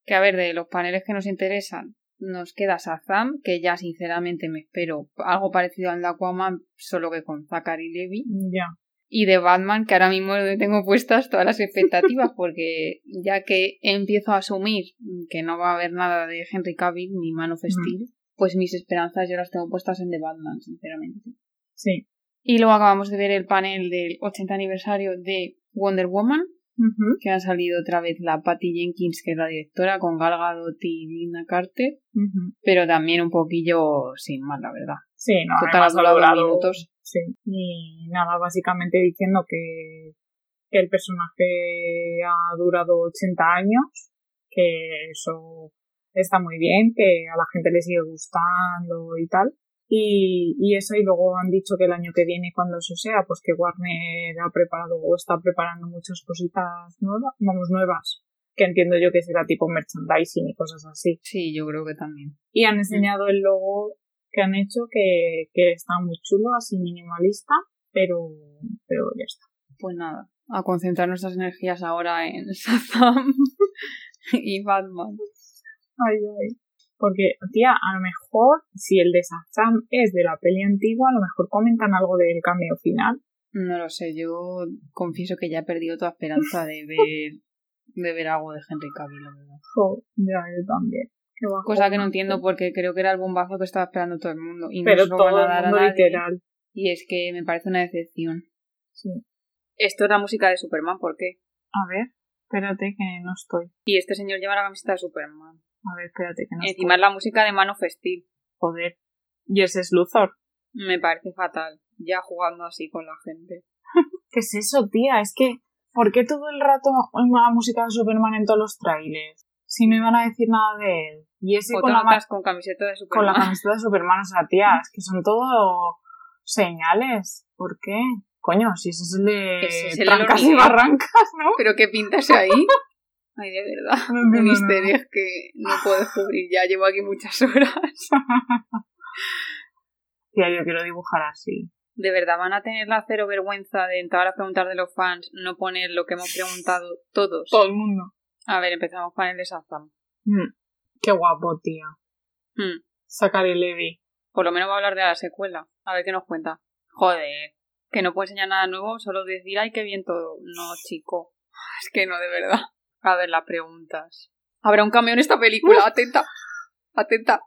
que a ver, de los paneles que nos interesan, nos queda Shazam, que ya sinceramente me espero algo parecido al de Aquaman, solo que con Zachary Levi. Ya. Y de Batman, que ahora mismo tengo puestas todas las expectativas, porque ya que empiezo a asumir que no va a haber nada de Henry Cavill ni Man of Steel, pues mis esperanzas yo las tengo puestas en The Batman, sinceramente. Sí. Y luego acabamos de ver el panel del 80 aniversario de Wonder Woman, que ha salido otra vez la Patty Jenkins, que es la directora, con Gal Gadot y Lina Carter, pero también un poquillo sin más, la verdad. Sí, no, Total, ha durado minutos. Sí, y nada, básicamente diciendo que, que el personaje ha durado 80 años, que eso está muy bien, que a la gente le sigue gustando y tal. Y, y eso, y luego han dicho que el año que viene, cuando eso sea, pues que Warner ha preparado o está preparando muchas cositas nuevas, vamos, nuevas, que entiendo yo que será tipo merchandising y cosas así Sí, yo creo que también. y han enseñado el logo que han hecho que, que está muy chulo, así minimalista, pero, pero ya está. Pues nada, a concentrar nuestras energías ahora en Shazam y Batman. Ay, ay. Porque, tía, a lo mejor, si el de Shazam es de la peli antigua, a lo mejor comentan algo del cameo final. No lo sé, yo confieso que ya he perdido toda esperanza de ver, de ver algo de Henry Cavill, la verdad. Jo, ya, yo también. Cosa que no entiendo porque creo que era el bombazo que estaba esperando todo el mundo. Y no Pero van todo a el dar a mundo nadie. literal. Y es que me parece una decepción. Sí. Esto es la música de Superman, ¿por qué? A ver, espérate que no estoy. Y este señor lleva la camiseta de Superman. A ver, espérate que no Encima es la música de Man of Steel. Joder. Y ese es Luthor. Me parece fatal. Ya jugando así con la gente. ¿Qué es eso, tía? Es que, ¿por qué todo el rato la música de Superman en todos los trailers? Si no iban a decir nada de él. Y ese con la, con camiseta de con Superman. la camiseta de Superman, o sea, tía, es que son todo señales. ¿Por qué? Coño, si ese es el de es el trancas y barrancas, ¿no? ¿Pero qué pintas ahí? Ay, de verdad. No es que no puedo descubrir. Ya llevo aquí muchas horas. Tía, yo quiero dibujar así. ¿De verdad van a tener la cero vergüenza de entrar a preguntar de los fans, no poner lo que hemos preguntado todos? Todo el mundo. A ver, empezamos con el de Shazam. Mm, Qué guapo, tía. Hmm, Zachary Levi. Por lo menos va a hablar de la secuela. A ver qué nos cuenta. Joder, que no puede enseñar nada nuevo, solo decir, ay, qué bien todo. No, chico. Es que no, de verdad. A ver, las preguntas. ¿Habrá un cambio en esta película? Atenta. Atenta.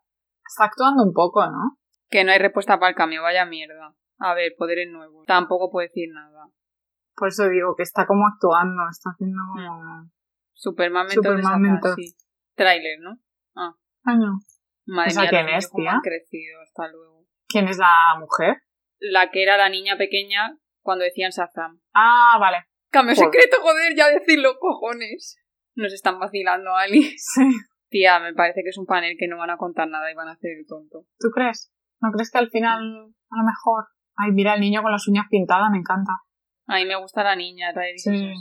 Está actuando un poco, ¿no? Que no hay respuesta para el cambio, vaya mierda. A ver, poderes nuevos. Tampoco puedo decir nada. Por eso digo que está como actuando, está haciendo como... Superman mentor sí. Trailer, ¿no? Ah, no. Madre ¿Esa mía, quién es, tía? han crecido. Hasta luego. ¿Quién es la mujer? La que era la niña pequeña cuando decían Shazam. Ah, vale. Cambio Joder. secreto, joder, ya decirlo, cojones. Nos están vacilando, Ali. Sí. Tía, me parece que es un panel que no van a contar nada y van a hacer el tonto. ¿Tú crees? ¿No crees que al final, a lo mejor... Ay, mira el niño con las uñas pintadas, me encanta. A mí me gusta la niña, de Sí.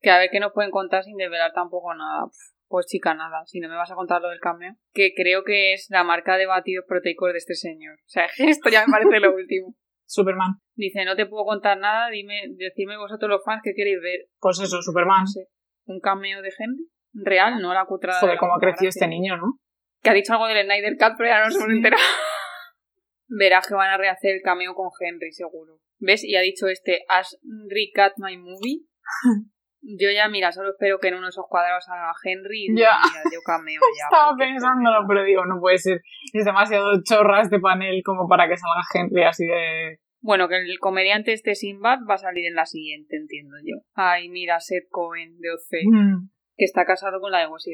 Que a ver qué nos pueden contar sin desvelar tampoco nada. Pues chica, nada. Si no me vas a contar lo del cambio. Que creo que es la marca de batidos proteicos de este señor. O sea, esto ya me parece lo último. Superman. Dice, no te puedo contar nada, dime, decidme vosotros los fans que queréis ver. Pues eso, Superman. No sé, un cameo de Henry. Real, no la cutrada. de Joder, cómo ha crecido este niño, ¿no? Que ha dicho algo del Snyder Cut, pero ya no se hemos enterado. Verás que van a rehacer el cameo con Henry, seguro. ¿Ves? Y ha dicho este, has recut my movie. Yo ya, mira, solo espero que en uno de esos cuadrados haga Henry y Ya. mira, yo cameo ya. Estaba porque- pensándolo, pero digo, no puede ser. Es demasiado chorra este panel como para que salga Henry así de. Bueno, que el comediante este Sinbad va a salir en la siguiente, entiendo yo. Ay, mira, Seth Cohen de OC, Mm, que está casado con la de Gossip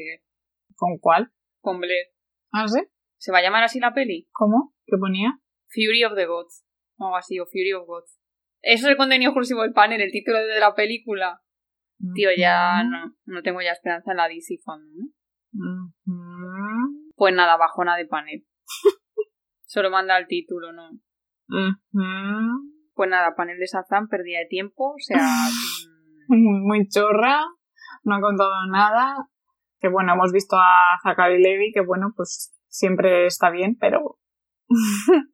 ¿Con cuál? con Blair. ¿Ah, sí? ¿Se va a llamar así la peli? ¿Cómo? ¿Qué ponía? Fury of the Gods. O algo así, o Fury of Gods. Eso es el contenido exclusivo del panel, el título de la película. Tío, ya Mm, no, no tengo ya esperanza en la DC fandom, ¿no? mm, mm, Pues nada, bajona de panel. Solo manda el título, ¿no? Pues nada, panel de Shazam, pérdida de tiempo, o sea... Muy, muy chorra. No ha contado nada. Que bueno, hemos visto a Zachary Levy, que bueno, pues siempre está bien, pero.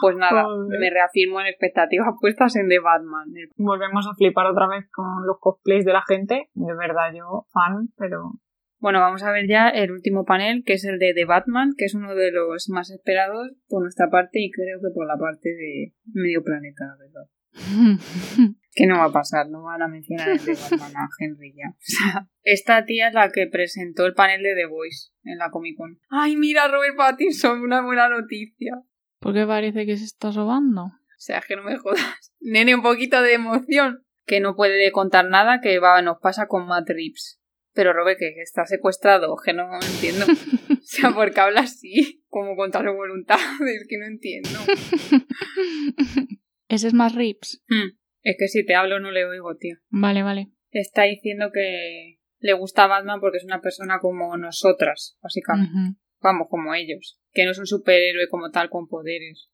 Pues nada, Joder. me reafirmo en expectativas puestas en The Batman. Volvemos a flipar otra vez con los cosplays de la gente. De verdad, yo fan, pero. Bueno, vamos a ver ya el último panel, que es el de The Batman, que es uno de los más esperados por nuestra parte y creo que por la parte de Medio Planeta, la verdad. Que no va a pasar, no van a mencionar el de Batman a Henry ya. O sea, esta tía es la que presentó el panel de The Voice en la Comic Con. ¡Ay, mira, Robert Pattinson! Una buena noticia. ¿Por qué parece que se está sobando? O sea, que no me jodas. Nene, un poquito de emoción. Que no puede contar nada que va, nos pasa con Matt Reeves. Pero Robert, que que está secuestrado, que no entiendo. O sea, ¿por qué habla así? Como contra su voluntad, es que no entiendo. Ese es más Rips. Hmm, Es que si te hablo no le oigo, tío. Vale, vale. Está diciendo que le gusta Batman porque es una persona como nosotras, básicamente. Vamos, como ellos. Que no es un superhéroe como tal con poderes.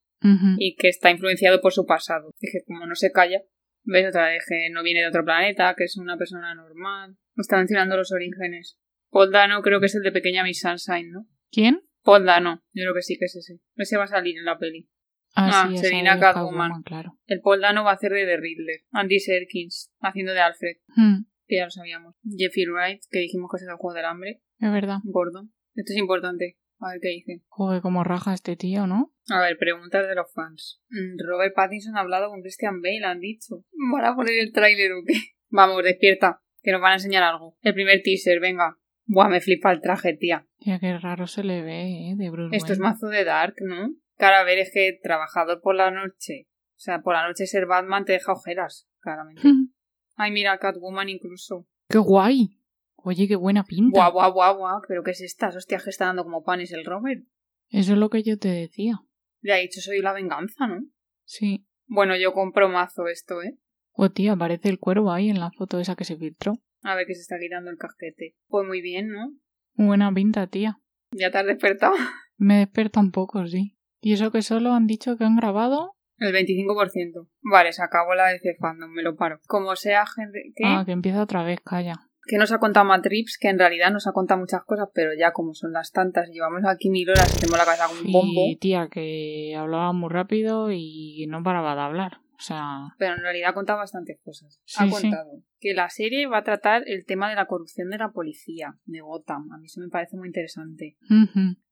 y que está influenciado por su pasado. Dije, como no se calla, ves otra vez que no viene de otro planeta, que es una persona normal. Está mencionando los orígenes. Paul Dano creo que es el de Pequeña Miss Sunshine, ¿no? ¿Quién? Paul Dano, yo creo que sí que es ese. Ese va a salir en la peli. Ah, sí, esa Selina Catwoman. claro. El Paul Dano va a hacer de The Riddler. Andy Serkins, haciendo de Alfred, Hmm, que ya lo sabíamos. Jeffrey Wright, que dijimos que es el juego del hambre. es verdad. Gordon. Esto es importante. A ver qué dicen. Joder, como raja este tío, ¿no? A ver, preguntas de los fans. Mm, Robert Pattinson ha hablado con Christian Bale, han dicho. ¿Van a poner el tráiler o qué? Vamos, despierta, que nos van a enseñar algo. El primer teaser, venga. Buah, me flipa el traje, tía. Tía, qué raro se le ve, ¿eh? De Bruce Esto es Wayne. mazo de Dark, ¿no? Cara, a ver, es que trabajador por la noche. O sea, por la noche ser Batman te deja ojeras, claramente. Ay, mira, Catwoman incluso. ¡Qué guay! Oye, qué buena pinta. Buah, buah, buah, buah. ¿Pero qué es esta? Hostia, que está dando como panes el Robert. Eso es lo que yo te decía. Le ha dicho, soy la venganza, ¿no? Sí. Bueno, yo compro mazo esto, ¿eh? Oh, tía, aparece el cuervo ahí en la foto esa que se filtró. A ver que se está quitando el casquete. Pues muy bien, ¿no? Buena pinta, tía. Ya te has despertado. Me despierta un poco, sí. Y eso que solo han dicho que han grabado. El 25%. Vale, se acabó la DC Fandom, me lo paro. Como sea, Henry... ¿Qué? Ah, que empieza otra vez, calla. Que nos ha contado Matt Reeves, que en realidad nos ha contado muchas cosas, pero ya como son las tantas, llevamos aquí mil horas y tenemos la cabeza como un bombo. Y tía, que hablaba muy rápido y no paraba de hablar. O sea, Pero en realidad ha contado bastantes cosas. Sí, ha sí. Que la serie va a tratar el tema de la corrupción de la policía de Gotham. A mí eso me parece muy interesante.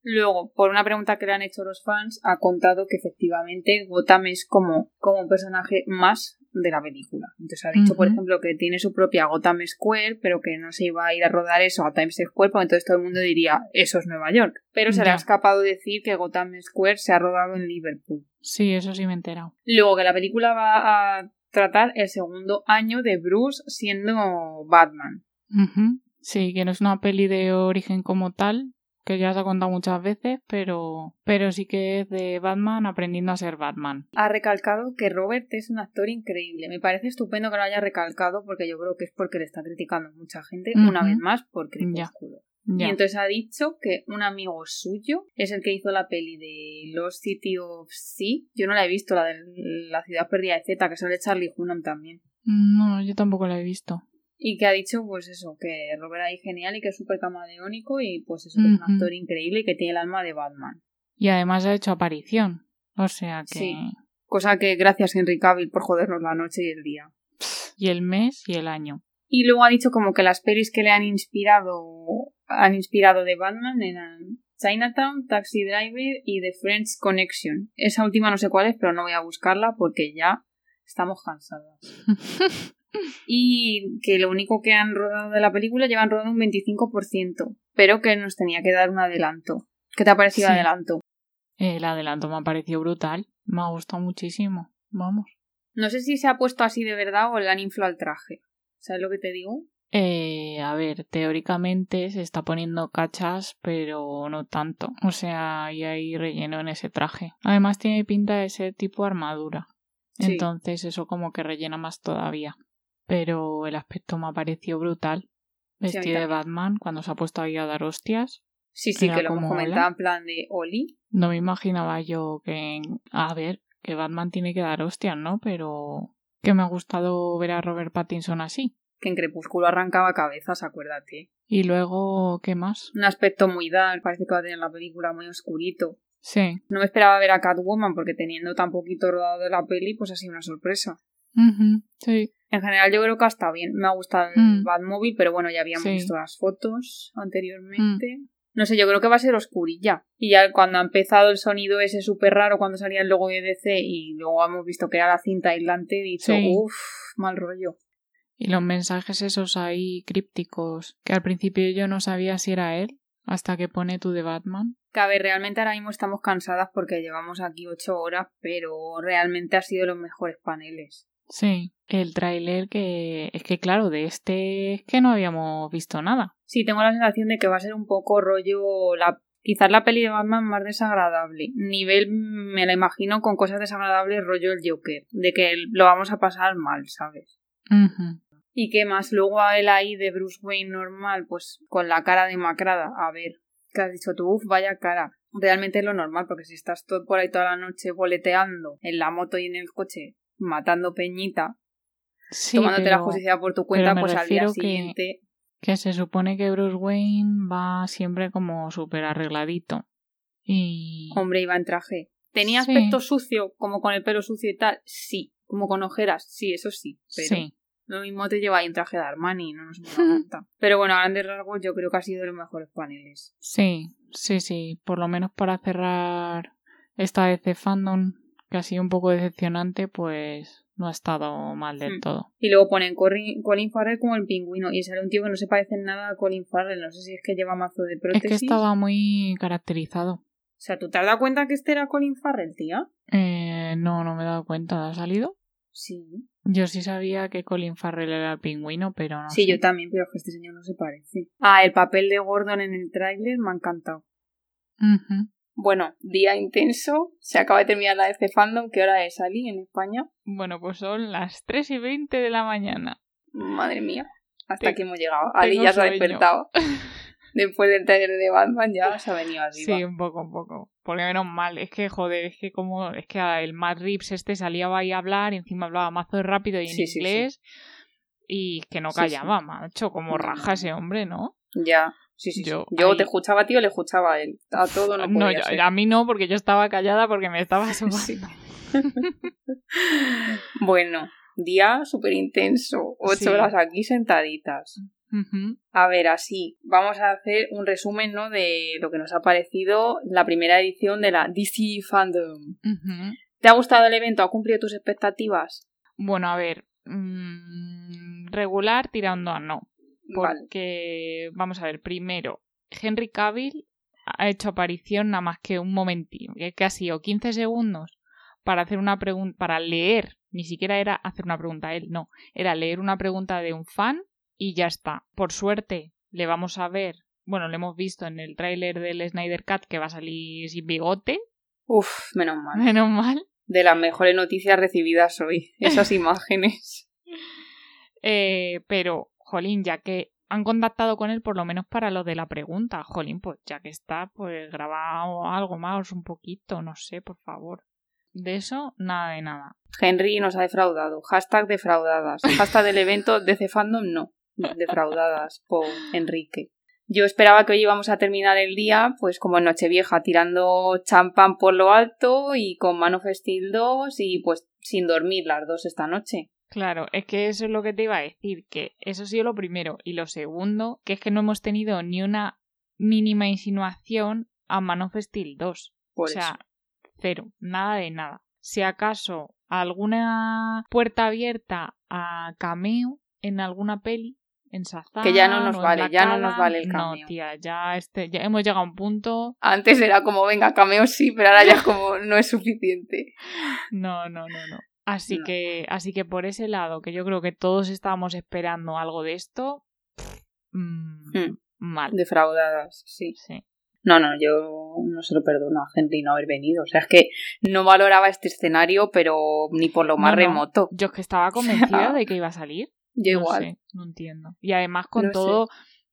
Luego, por una pregunta que le han hecho los fans, ha contado que efectivamente Gotham es como, como un personaje más de la película. Entonces ha dicho, por ejemplo, que tiene su propia Gotham Square, pero que no se iba a ir a rodar eso a Times Square, porque entonces todo el mundo diría, eso es Nueva York. Pero se le ha escapado decir que Gotham Square se ha rodado en Liverpool. sí, eso sí me he enterado. Luego que la película va a tratar el segundo año de Bruce siendo Batman. Sí, que no es una peli de origen como tal, que ya se ha contado muchas veces, pero, pero sí que es de Batman aprendiendo a ser Batman. Ha recalcado que Robert es un actor increíble. Me parece estupendo que lo haya recalcado porque yo creo que es porque le está criticando mucha gente, una vez más, por Crepúsculo. Y entonces ha dicho que un amigo suyo es el que hizo la peli de Lost City of Sea. Yo no la he visto, la de la ciudad perdida de Z, que sale Charlie Hunnam también. No, yo tampoco la he visto. Y que ha dicho, pues eso, que Robert ahí genial y que es súper camaleónico y pues eso, que es un actor increíble y que tiene el alma de Batman. Y además ha hecho aparición. O sea que. Sí. Cosa que gracias Henry Cavill por jodernos la noche y el día. Y el mes y el año. Y luego ha dicho como que las pelis que le han inspirado han inspirado de Batman eran Chinatown, Taxi Driver y The French Connection. Esa última no sé cuál es, pero no voy a buscarla porque ya estamos cansadas. y que lo único que han rodado de la película llevan rodado un 25%, pero que nos tenía que dar un adelanto. ¿Qué te ha parecido el adelanto? El adelanto me ha parecido brutal, me ha gustado muchísimo, vamos. No sé si se ha puesto así de verdad o le han inflado el traje. ¿Sabes lo que te digo? Eh, a ver, teóricamente se está poniendo cachas, pero no tanto. O sea, hay ahí relleno en ese traje. Además tiene pinta de ser tipo armadura. Entonces eso como que rellena más todavía. Pero el aspecto me ha parecido brutal. Vestido de Batman, cuando se ha puesto ahí a dar hostias. Sí, sí, que lo hemos comentado en plan de Oli. No me imaginaba yo que... A ver, que Batman tiene que dar hostias, ¿no? Pero que me ha gustado ver a Robert Pattinson así. Que en Crepúsculo arrancaba cabezas, acuérdate. Y luego, ¿qué más? Un aspecto muy dark, parece que va a tener la película muy oscurito. Sí. No me esperaba ver a Catwoman porque teniendo tan poquito rodado de la peli, pues ha sido una sorpresa. Sí. En general yo creo que ha estado bien. Me ha gustado el mm. Pero bueno, ya habíamos visto las fotos anteriormente. Mm. No sé, yo creo que va a ser oscurilla. Y ya cuando ha empezado el sonido ese súper raro cuando salía el logo de DC y luego hemos visto que era la cinta aislante, he dicho, uff, mal rollo. Y los mensajes esos ahí crípticos, que al principio yo no sabía si era él, hasta que pone tú de Batman. Ver, realmente ahora mismo estamos cansadas porque llevamos aquí ocho horas, pero realmente ha sido los mejores paneles. Sí, el tráiler que es que claro, de este es que no habíamos visto nada. Sí, tengo la sensación de que va a ser un poco rollo la quizás la peli de Batman más desagradable. Nivel me la imagino con cosas desagradables rollo el Joker, de que lo vamos a pasar mal, ¿sabes? Y que más luego a él ahí de Bruce Wayne normal, pues con la cara demacrada, a ver, que has dicho tú, uff, vaya cara. Realmente es lo normal, porque si estás todo por ahí toda la noche boleteando en la moto y en el coche, matando peñita, tomándote la justicia por tu cuenta, pues al día siguiente. Que, se supone que Bruce Wayne va siempre como súper arregladito. Y. Hombre, iba en traje. ¿Tenía aspecto sucio, como con el pelo sucio y tal? Sí. Como con ojeras, sí, eso sí. Pero sí. Lo mismo te lleva ahí un traje de Armani, no nos cuenta. Pero bueno, a grandes rasgos yo creo que ha sido de los mejores paneles. Sí, sí, sí. Por lo menos para cerrar esta vez de fandom, que ha sido un poco decepcionante, pues no ha estado mal del hmm. todo. Y luego ponen Colin Farrell como el pingüino y sale un tío que no se parece en nada a Colin Farrell. No sé si es que lleva mazo de prótesis. Es que estaba muy caracterizado. O sea, ¿tú te has dado cuenta que este era Colin Farrell, tía? Eh, no, no me he dado cuenta. ¿Ha salido? Sí. Yo sí sabía que Colin Farrell era el pingüino, pero no. Sí, yo también, pero que este señor no se parece. Ah, el papel de Gordon en el tráiler me ha encantado. Bueno, día intenso. Se acaba de terminar la de Fandom. ¿Qué hora es, Ali, en España? Bueno, pues son las 3 y 20 de la mañana. Madre mía. Hasta aquí hemos llegado. Ali ya se ha despertado. Después del taller de Batman ya se ha venido arriba. Sí, un poco, un poco. Porque menos mal, es que joder, es que como, es que el Matt Reeves este salía ahí a hablar y encima hablaba mazo de rápido y en inglés y que no callaba, macho, como raja ese hombre, ¿no? Ya. Sí, sí, yo, yo te escuchaba a ti o le escuchaba a él. A todo no podía no, A mí no, porque yo estaba callada porque me estaba asomando. bueno, día súper intenso. Ocho horas aquí sentaditas. A ver, así, vamos a hacer un resumen ¿no? de lo que nos ha parecido la primera edición de la DC Fandom. ¿Te ha gustado el evento? ¿Ha cumplido tus expectativas? Bueno, a ver, mm, regular tirando a no. Porque, vamos a ver, primero, Henry Cavill ha hecho aparición nada más que un momentín, que ha sido 15 segundos para hacer una pregunta, para leer, ni siquiera era hacer una pregunta a él, no, era leer una pregunta de un fan y ya está. Por suerte, le vamos a ver, bueno, lo hemos visto en el tráiler del Snyder Cut que va a salir sin bigote. Uf, menos mal. Menos mal. De las mejores noticias recibidas hoy, esas imágenes. Eh, pero, Jolín, ya que han contactado con él por lo menos para lo de la pregunta, Jolín, pues ya que está, pues grabado algo más, un poquito, no sé, por favor. De eso, nada de nada. Henry nos ha defraudado. Hashtag defraudadas. Hashtag del evento de Cefandom, no defraudadas por Enrique. Yo esperaba que hoy íbamos a terminar el día, pues como en Nochevieja, tirando champán por lo alto y con Man of Steel 2 y pues sin dormir las dos esta noche. Claro, es que eso es lo que te iba a decir, que eso ha sido lo primero. Y lo segundo, que es que no hemos tenido ni una mínima insinuación a Man of Steel 2. o sea, cero, nada de nada. Si acaso alguna puerta abierta a cameo en alguna peli en Que ya no nos vale, ya no nos vale el No, cameo. tía, ya, este, ya hemos llegado a un punto. Antes era como, venga, cameo sí, pero ahora ya es como, no es suficiente. No, no, no, no. Así No. que, así que por ese lado, que yo creo que todos estábamos esperando algo de esto, mm, Hmm. mal. Defraudadas, sí. Sí. No, no, yo no se lo perdono a Henry no haber venido. O sea, es que no valoraba este escenario, pero ni por lo más No, no. remoto. Yo es que estaba convencida de que iba a salir. Yo no igual. sé, no entiendo. Y además con No sé. todo,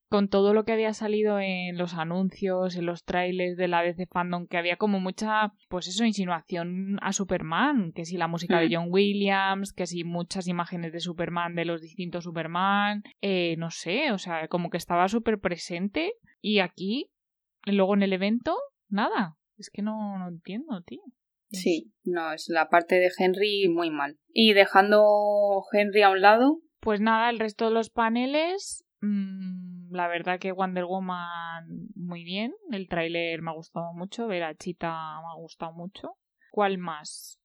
con todo lo que había salido en los anuncios, en los trailers de la DC Fandom, que había como mucha, pues eso, insinuación a Superman, que si la música Hmm. de John Williams, que si muchas imágenes de Superman, de los distintos Superman, eh, no sé, o sea, como que estaba súper presente y aquí, luego en el evento, nada. Es que no, no entiendo, tío. Sí, no, es la parte de Henry muy mal. Y dejando Henry a un lado, Pues nada, el resto de los paneles, mm, la verdad que Wonder Woman muy bien, el tráiler me ha gustado mucho, ver a Chita me ha gustado mucho. ¿Cuál más?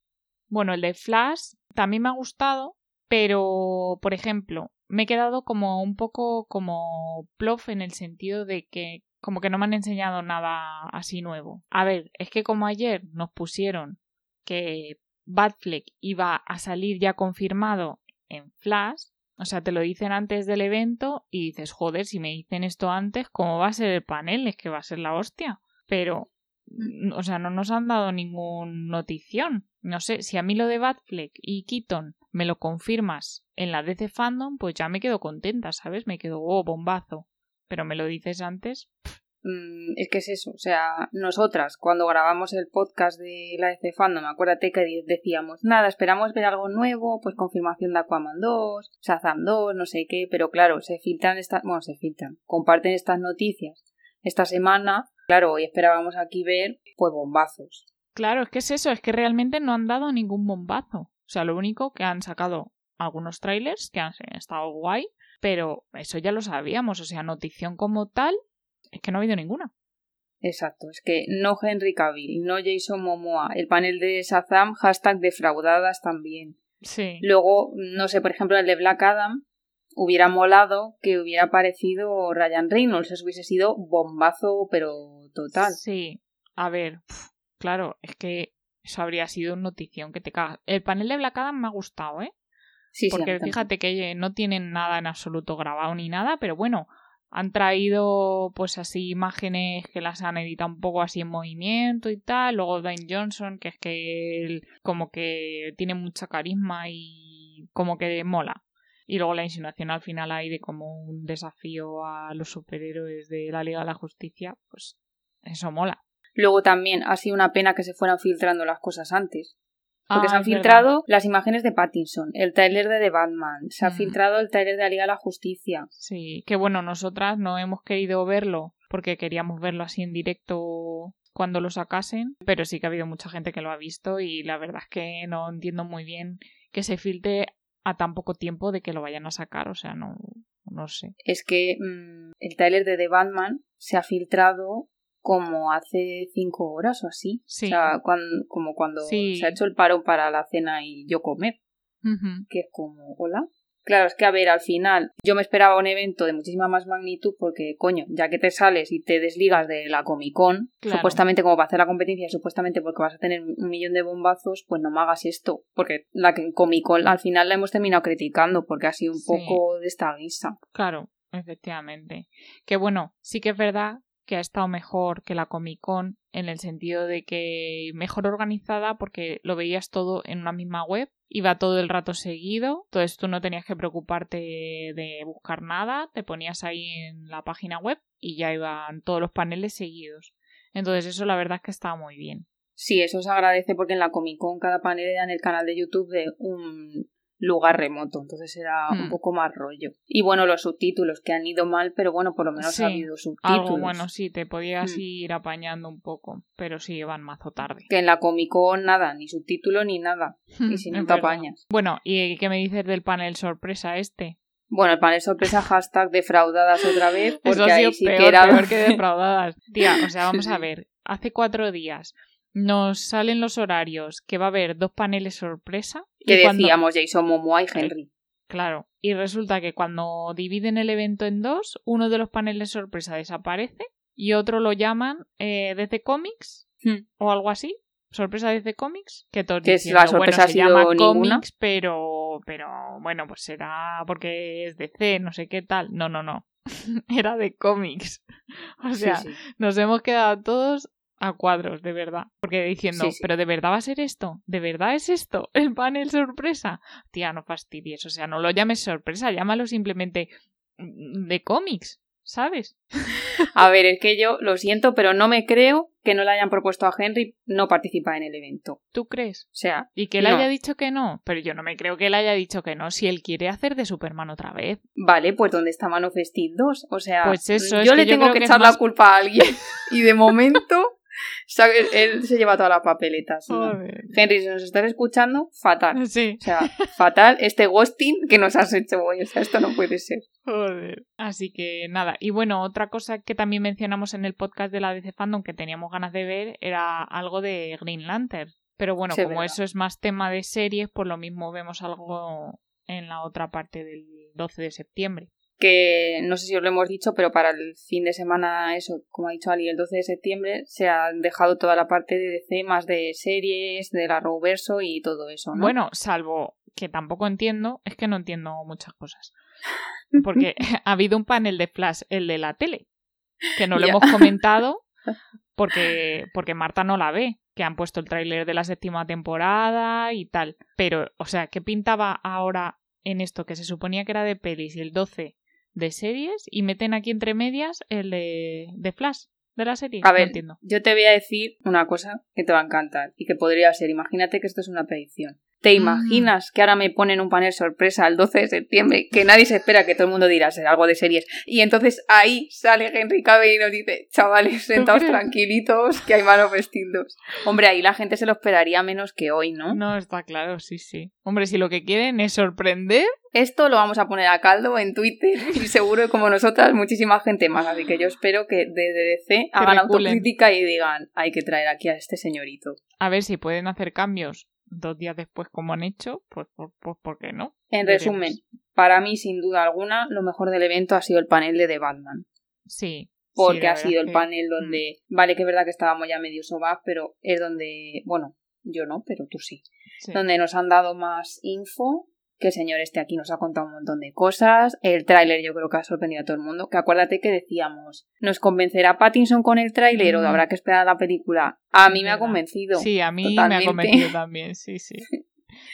Bueno, el de Flash también me ha gustado, pero por ejemplo, me he quedado como un poco como plof en el sentido de que como que no me han enseñado nada así nuevo. A ver, es que como ayer nos pusieron que Batfleck iba a salir ya confirmado en Flash, o sea, te lo dicen antes del evento y dices, joder, si me dicen esto antes, ¿cómo va a ser el panel? Es que va a ser la hostia. Pero, mm, o sea, no nos han dado ningún notición. No sé, si a mí lo de Batfleck y Keaton me lo confirmas en la DC Fandom, pues ya me quedo contenta, ¿sabes? Me quedo, oh, bombazo. Pero me lo dices antes, mm, es que es eso. O sea, nosotras, cuando grabamos el podcast de la DC Fandom, acuérdate que decíamos, nada, esperamos ver algo nuevo, pues confirmación de Aquaman 2, Shazam 2, no sé qué, pero claro, se filtran estas, bueno, se filtran, comparten estas noticias esta semana, claro, hoy esperábamos aquí ver, pues bombazos. Claro, es que es eso, es que realmente no han dado ningún bombazo. O sea, lo único que han sacado algunos trailers que han estado guay, pero eso ya lo sabíamos. O sea, notición como tal, es que no ha habido ninguna. Exacto, es que no Henry Cavill, no Jason Momoa, el panel de Shazam, hashtag defraudadas también. Sí. Luego, no sé, por ejemplo, el de Black Adam, hubiera molado que hubiera aparecido Ryan Reynolds, eso hubiese sido bombazo, pero total. Sí. A ver, pf, claro, es que eso habría sido una notición que te cagas. El panel de Black Adam me ha gustado, ¿eh? Sí, Porque fíjate que no tienen nada en absoluto grabado ni nada, pero bueno, han traído pues así imágenes que las han editado un poco así en movimiento y tal. Luego Dwayne Johnson, que es que él como que tiene mucha carisma y como que mola. Y luego la insinuación al final ahí de como un desafío a los superhéroes de la Liga de la Justicia, pues eso mola. Luego también ha sido una pena que se fueran filtrando las cosas antes. Porque Ah, se han verdad. filtrado las imágenes de Pattinson, el tráiler de The Batman, se ha Mm. filtrado el tráiler de la Liga de la Justicia. Sí, que bueno, nosotras no hemos querido verlo porque queríamos verlo así en directo cuando lo sacasen, pero sí que ha habido mucha gente que lo ha visto y la verdad es que no entiendo muy bien que se filtre a tan poco tiempo de que lo vayan a sacar, o sea, no, no sé. Es que mm, el tráiler de The Batman se ha filtrado como hace cinco horas o así. Sí. O sea, como cuando Sí. se ha hecho el paro para la cena y yo comer. Que es como, hola. Claro, es que a ver, al final yo me esperaba un evento de muchísima más magnitud porque, coño, ya que te sales y te desligas de la Comic Con, Claro. supuestamente como para hacer la competencia, supuestamente porque vas a tener un millón de bombazos, pues no me hagas esto. Porque la Comic Con al final la hemos terminado criticando porque ha sido un Sí. poco de esta guisa. Claro, efectivamente. Que bueno, sí que es verdad que ha estado mejor que la Comic Con en el sentido de que mejor organizada porque lo veías todo en una misma web, iba todo el rato seguido, entonces tú no tenías que preocuparte de buscar nada, te ponías ahí en la página web y ya iban todos los paneles seguidos. Entonces eso la verdad es que estaba muy bien. Sí, eso se agradece porque en la Comic Con cada panel era en el canal de YouTube de un lugar remoto, entonces era un Hmm. poco más rollo. Y bueno, los subtítulos que han ido mal, pero bueno, por lo menos Sí, ha habido subtítulos. Algo bueno, sí, te podías Mm. ir apañando un poco, pero sí iban mazo tarde. Que en la Comic Con nada, ni subtítulo ni nada. Y si no te apañas. Bueno, ¿y qué me dices del panel sorpresa este? Bueno, el panel sorpresa hashtag defraudadas otra vez, porque Eso ha sido ahí sí peor, que era... peor que defraudadas. Tía, o sea, vamos a ver. Hace cuatro días nos salen los horarios que va a haber dos paneles sorpresa. Que cuando- decíamos Jason Momoa y Henry. Claro, y resulta que cuando dividen el evento en dos, uno de los paneles sorpresa desaparece y otro lo llaman eh, DC Comics Hmm. o algo así. Sorpresa DC Comics, que todos diciendo, la sorpresa bueno, se llama ninguna. Comics, pero, pero bueno, pues será porque es DC, no sé qué tal. No, no, no. Era de cómics. O Sí, sea, sí. nos hemos quedado todos a cuadros, de verdad. Porque diciendo, Sí, sí. ¿pero de verdad va a ser esto? ¿De verdad es esto? ¿El panel sorpresa? Tía, no fastidies. O sea, no lo llames sorpresa, llámalo simplemente mm, de cómics, ¿sabes? A ver, es que yo lo siento, pero no me creo que no le hayan propuesto a Henry no participar en el evento. ¿Tú crees? O sea, Y que él No. haya dicho que no. Pero yo no me creo que él haya dicho que no. Si él quiere hacer de Superman otra vez. vale, pues ¿dónde está Man of Steel 2? O sea, Pues eso, yo es que le yo tengo que echar más- la culpa a alguien. Y de momento, él se lleva todas las papeletas. ¿no? Joder. Henry, si nos estás escuchando, fatal. Sí. O sea, fatal este ghosting que nos has hecho hoy. O sea, esto no puede ser. Joder. Así que nada. Y bueno, otra cosa que también mencionamos en el podcast de la DC Fandom que teníamos ganas de ver era algo de Green Lantern. Pero bueno, Sí, como eso es más tema de series, pues lo mismo vemos algo en la otra parte del 12 de septiembre. Que no sé si os lo hemos dicho, pero para el fin de semana, eso, como ha dicho Ali, el 12 de septiembre, se ha dejado toda la parte de DC más de series, de la Arrowverso y todo eso, ¿no? Bueno, salvo que tampoco entiendo, es que no entiendo muchas cosas. Porque ha habido un panel de Flash, el de la tele, que no lo Ya. hemos comentado porque, porque Marta no la ve, que han puesto el tráiler de la séptima temporada y tal. Pero, o sea, ¿qué pintaba ahora en esto que se suponía que era de pelis y el 12 de series y meten aquí entre medias el de, de Flash de la serie? A No ver, entiendo. yo te voy a decir una cosa que te va a encantar y que podría ser, imagínate que esto es una predicción. ¿Te Mm. imaginas que ahora me ponen un panel sorpresa el 12 de septiembre que nadie se espera que todo el mundo dirá ser algo de series? Y entonces ahí sale Henry Cavill y nos dice, chavales, sentaos tranquilitos que hay malos vestidos. Hombre, ahí la gente se lo esperaría menos que hoy, ¿no? No, está claro, sí, sí. Hombre, si lo que quieren es sorprender, Esto lo vamos a poner a caldo en Twitter y seguro que como nosotras muchísima gente más. Así que yo espero que desde DC hagan reculen. autocrítica y digan hay que traer aquí a este señorito. a ver si pueden hacer cambios dos días después como han hecho, pues, pues, pues ¿por qué no? En Veremos. resumen, para mí sin duda alguna lo mejor del evento ha sido el panel de The Batman. Sí. Porque sí, ha sido el que- panel donde, vale que es verdad que estábamos ya medio sobados, pero es donde, bueno, yo no, pero tú sí. sí. donde nos han dado más info, que el señor este aquí nos ha contado un montón de cosas, el tráiler yo creo que ha sorprendido a todo el mundo, que acuérdate que decíamos, ¿nos convencerá Pattinson con el tráiler o habrá que esperar a la película? A mí me ha convencido. Sí, a mí me ha convencido también, sí, sí.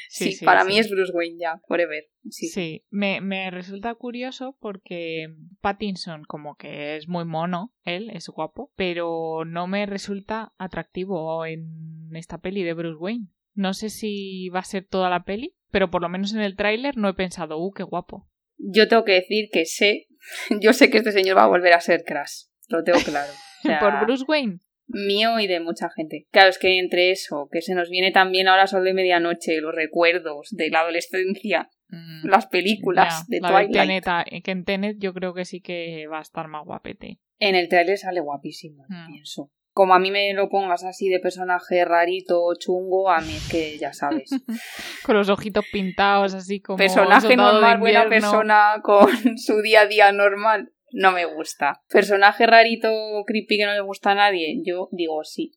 Sí, sí, para sí. mí es Bruce Wayne ya, forever. Sí. Sí, me, me resulta curioso porque Pattinson como que es muy mono, él es guapo, pero no me resulta atractivo en esta peli de Bruce Wayne. No sé si va a ser toda la peli, pero por lo menos en el tráiler no he pensado, uh, qué guapo. Yo tengo que decir que sé, yo sé que este señor va a volver a ser Crash, lo tengo claro. O sea, Por Bruce Wayne. mío y de mucha gente. Claro, es que entre eso, que se nos viene también ahora Sol de Medianoche, los recuerdos de la adolescencia, Mm, las películas ya, de la Twilight. Tenet, ah, que en Tenet yo creo que sí que va a estar más guapete. En el trailer sale guapísimo, Mm. pienso. Como a mí me lo pongas así de personaje rarito, chungo, a mí es que ya sabes. Con los ojitos pintados, así como. personaje normal, buena persona con su día a día normal, no me gusta. Personaje rarito, creepy que no le gusta a nadie, yo digo sí.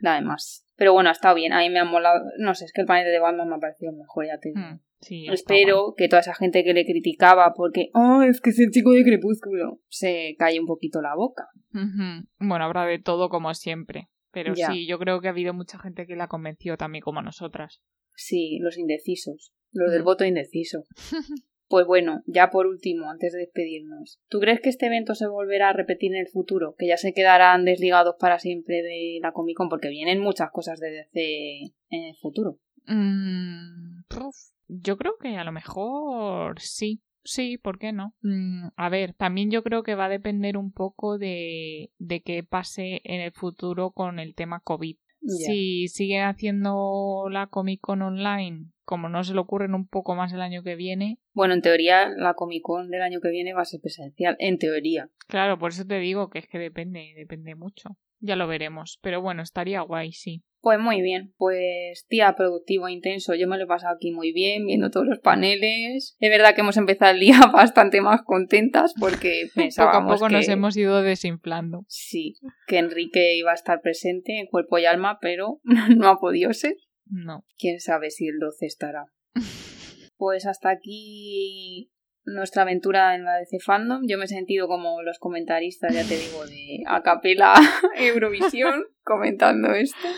Nada más. Pero bueno, ha estado bien, a mí me ha molado. No sé, es que el panel de Batman me ha parecido mejor, ya te digo. Mm, sí, Espero que toda esa gente que le criticaba porque, oh, es que es el chico de Crepúsculo, se calle un poquito la boca. Bueno, habrá de todo como siempre. Pero Ya. sí, yo creo que ha habido mucha gente que la convenció también como nosotras. Sí, los indecisos, los del Mm. voto indeciso. Pues bueno, ya por último, antes de despedirnos, ¿tú crees que este evento se volverá a repetir en el futuro? Que ya se quedarán desligados para siempre de la Comic Con, porque vienen muchas cosas de DC en el futuro. Mm, yo creo que a lo mejor sí. Sí, ¿por qué no? Mm, a ver, también yo creo que va a depender un poco de, de qué pase en el futuro con el tema COVID. Si siguen haciendo la Comic Con online, como no se le ocurren un poco más el año que viene, Bueno, en teoría la Comic Con del año que viene va a ser presencial, en teoría. claro, por eso te digo que es que depende, depende mucho. Ya lo veremos. Pero bueno, estaría guay, sí. Pues muy bien, pues día productivo e intenso. Yo me lo he pasado aquí muy bien, viendo todos los paneles. Es verdad que hemos empezado el día bastante más contentas porque pensábamos poco a poco que... nos hemos ido desinflando. Sí, que Enrique iba a estar presente en cuerpo y alma, pero no ha podido ser. No. Quién sabe si el 12 estará. Pues hasta aquí nuestra aventura en la DC Fandom. Yo me he sentido como los comentaristas, ya te digo, de Acapela Eurovisión, comentando esto,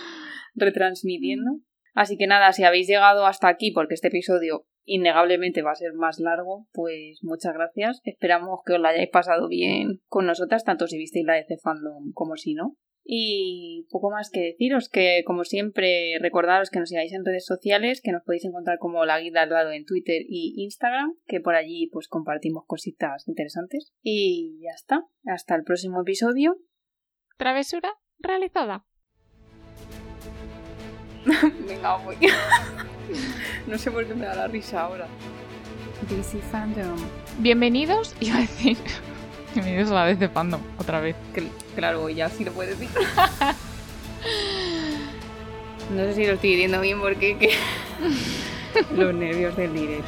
retransmitiendo. Así que nada, si habéis llegado hasta aquí, porque este episodio innegablemente va a ser más largo, pues muchas gracias. Esperamos que os la hayáis pasado bien con nosotras, tanto si visteis la DC Fandom como si no. Y poco más que deciros, que como siempre recordaros que nos sigáis en redes sociales, que nos podéis encontrar como la guida al lado en Twitter y Instagram, que por allí pues compartimos cositas interesantes. Y ya está, hasta el próximo episodio. Travesura realizada. Venga, voy. no sé por qué me da la risa ahora. DC Fandom. Bienvenidos, iba a decir. Bienvenidos a la DC Fandom, otra vez. Cl- Claro, ya sí lo puedes decir. no sé si lo estoy diciendo bien porque que... los nervios del directo.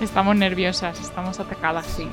Estamos nerviosas, estamos atacadas. Sí.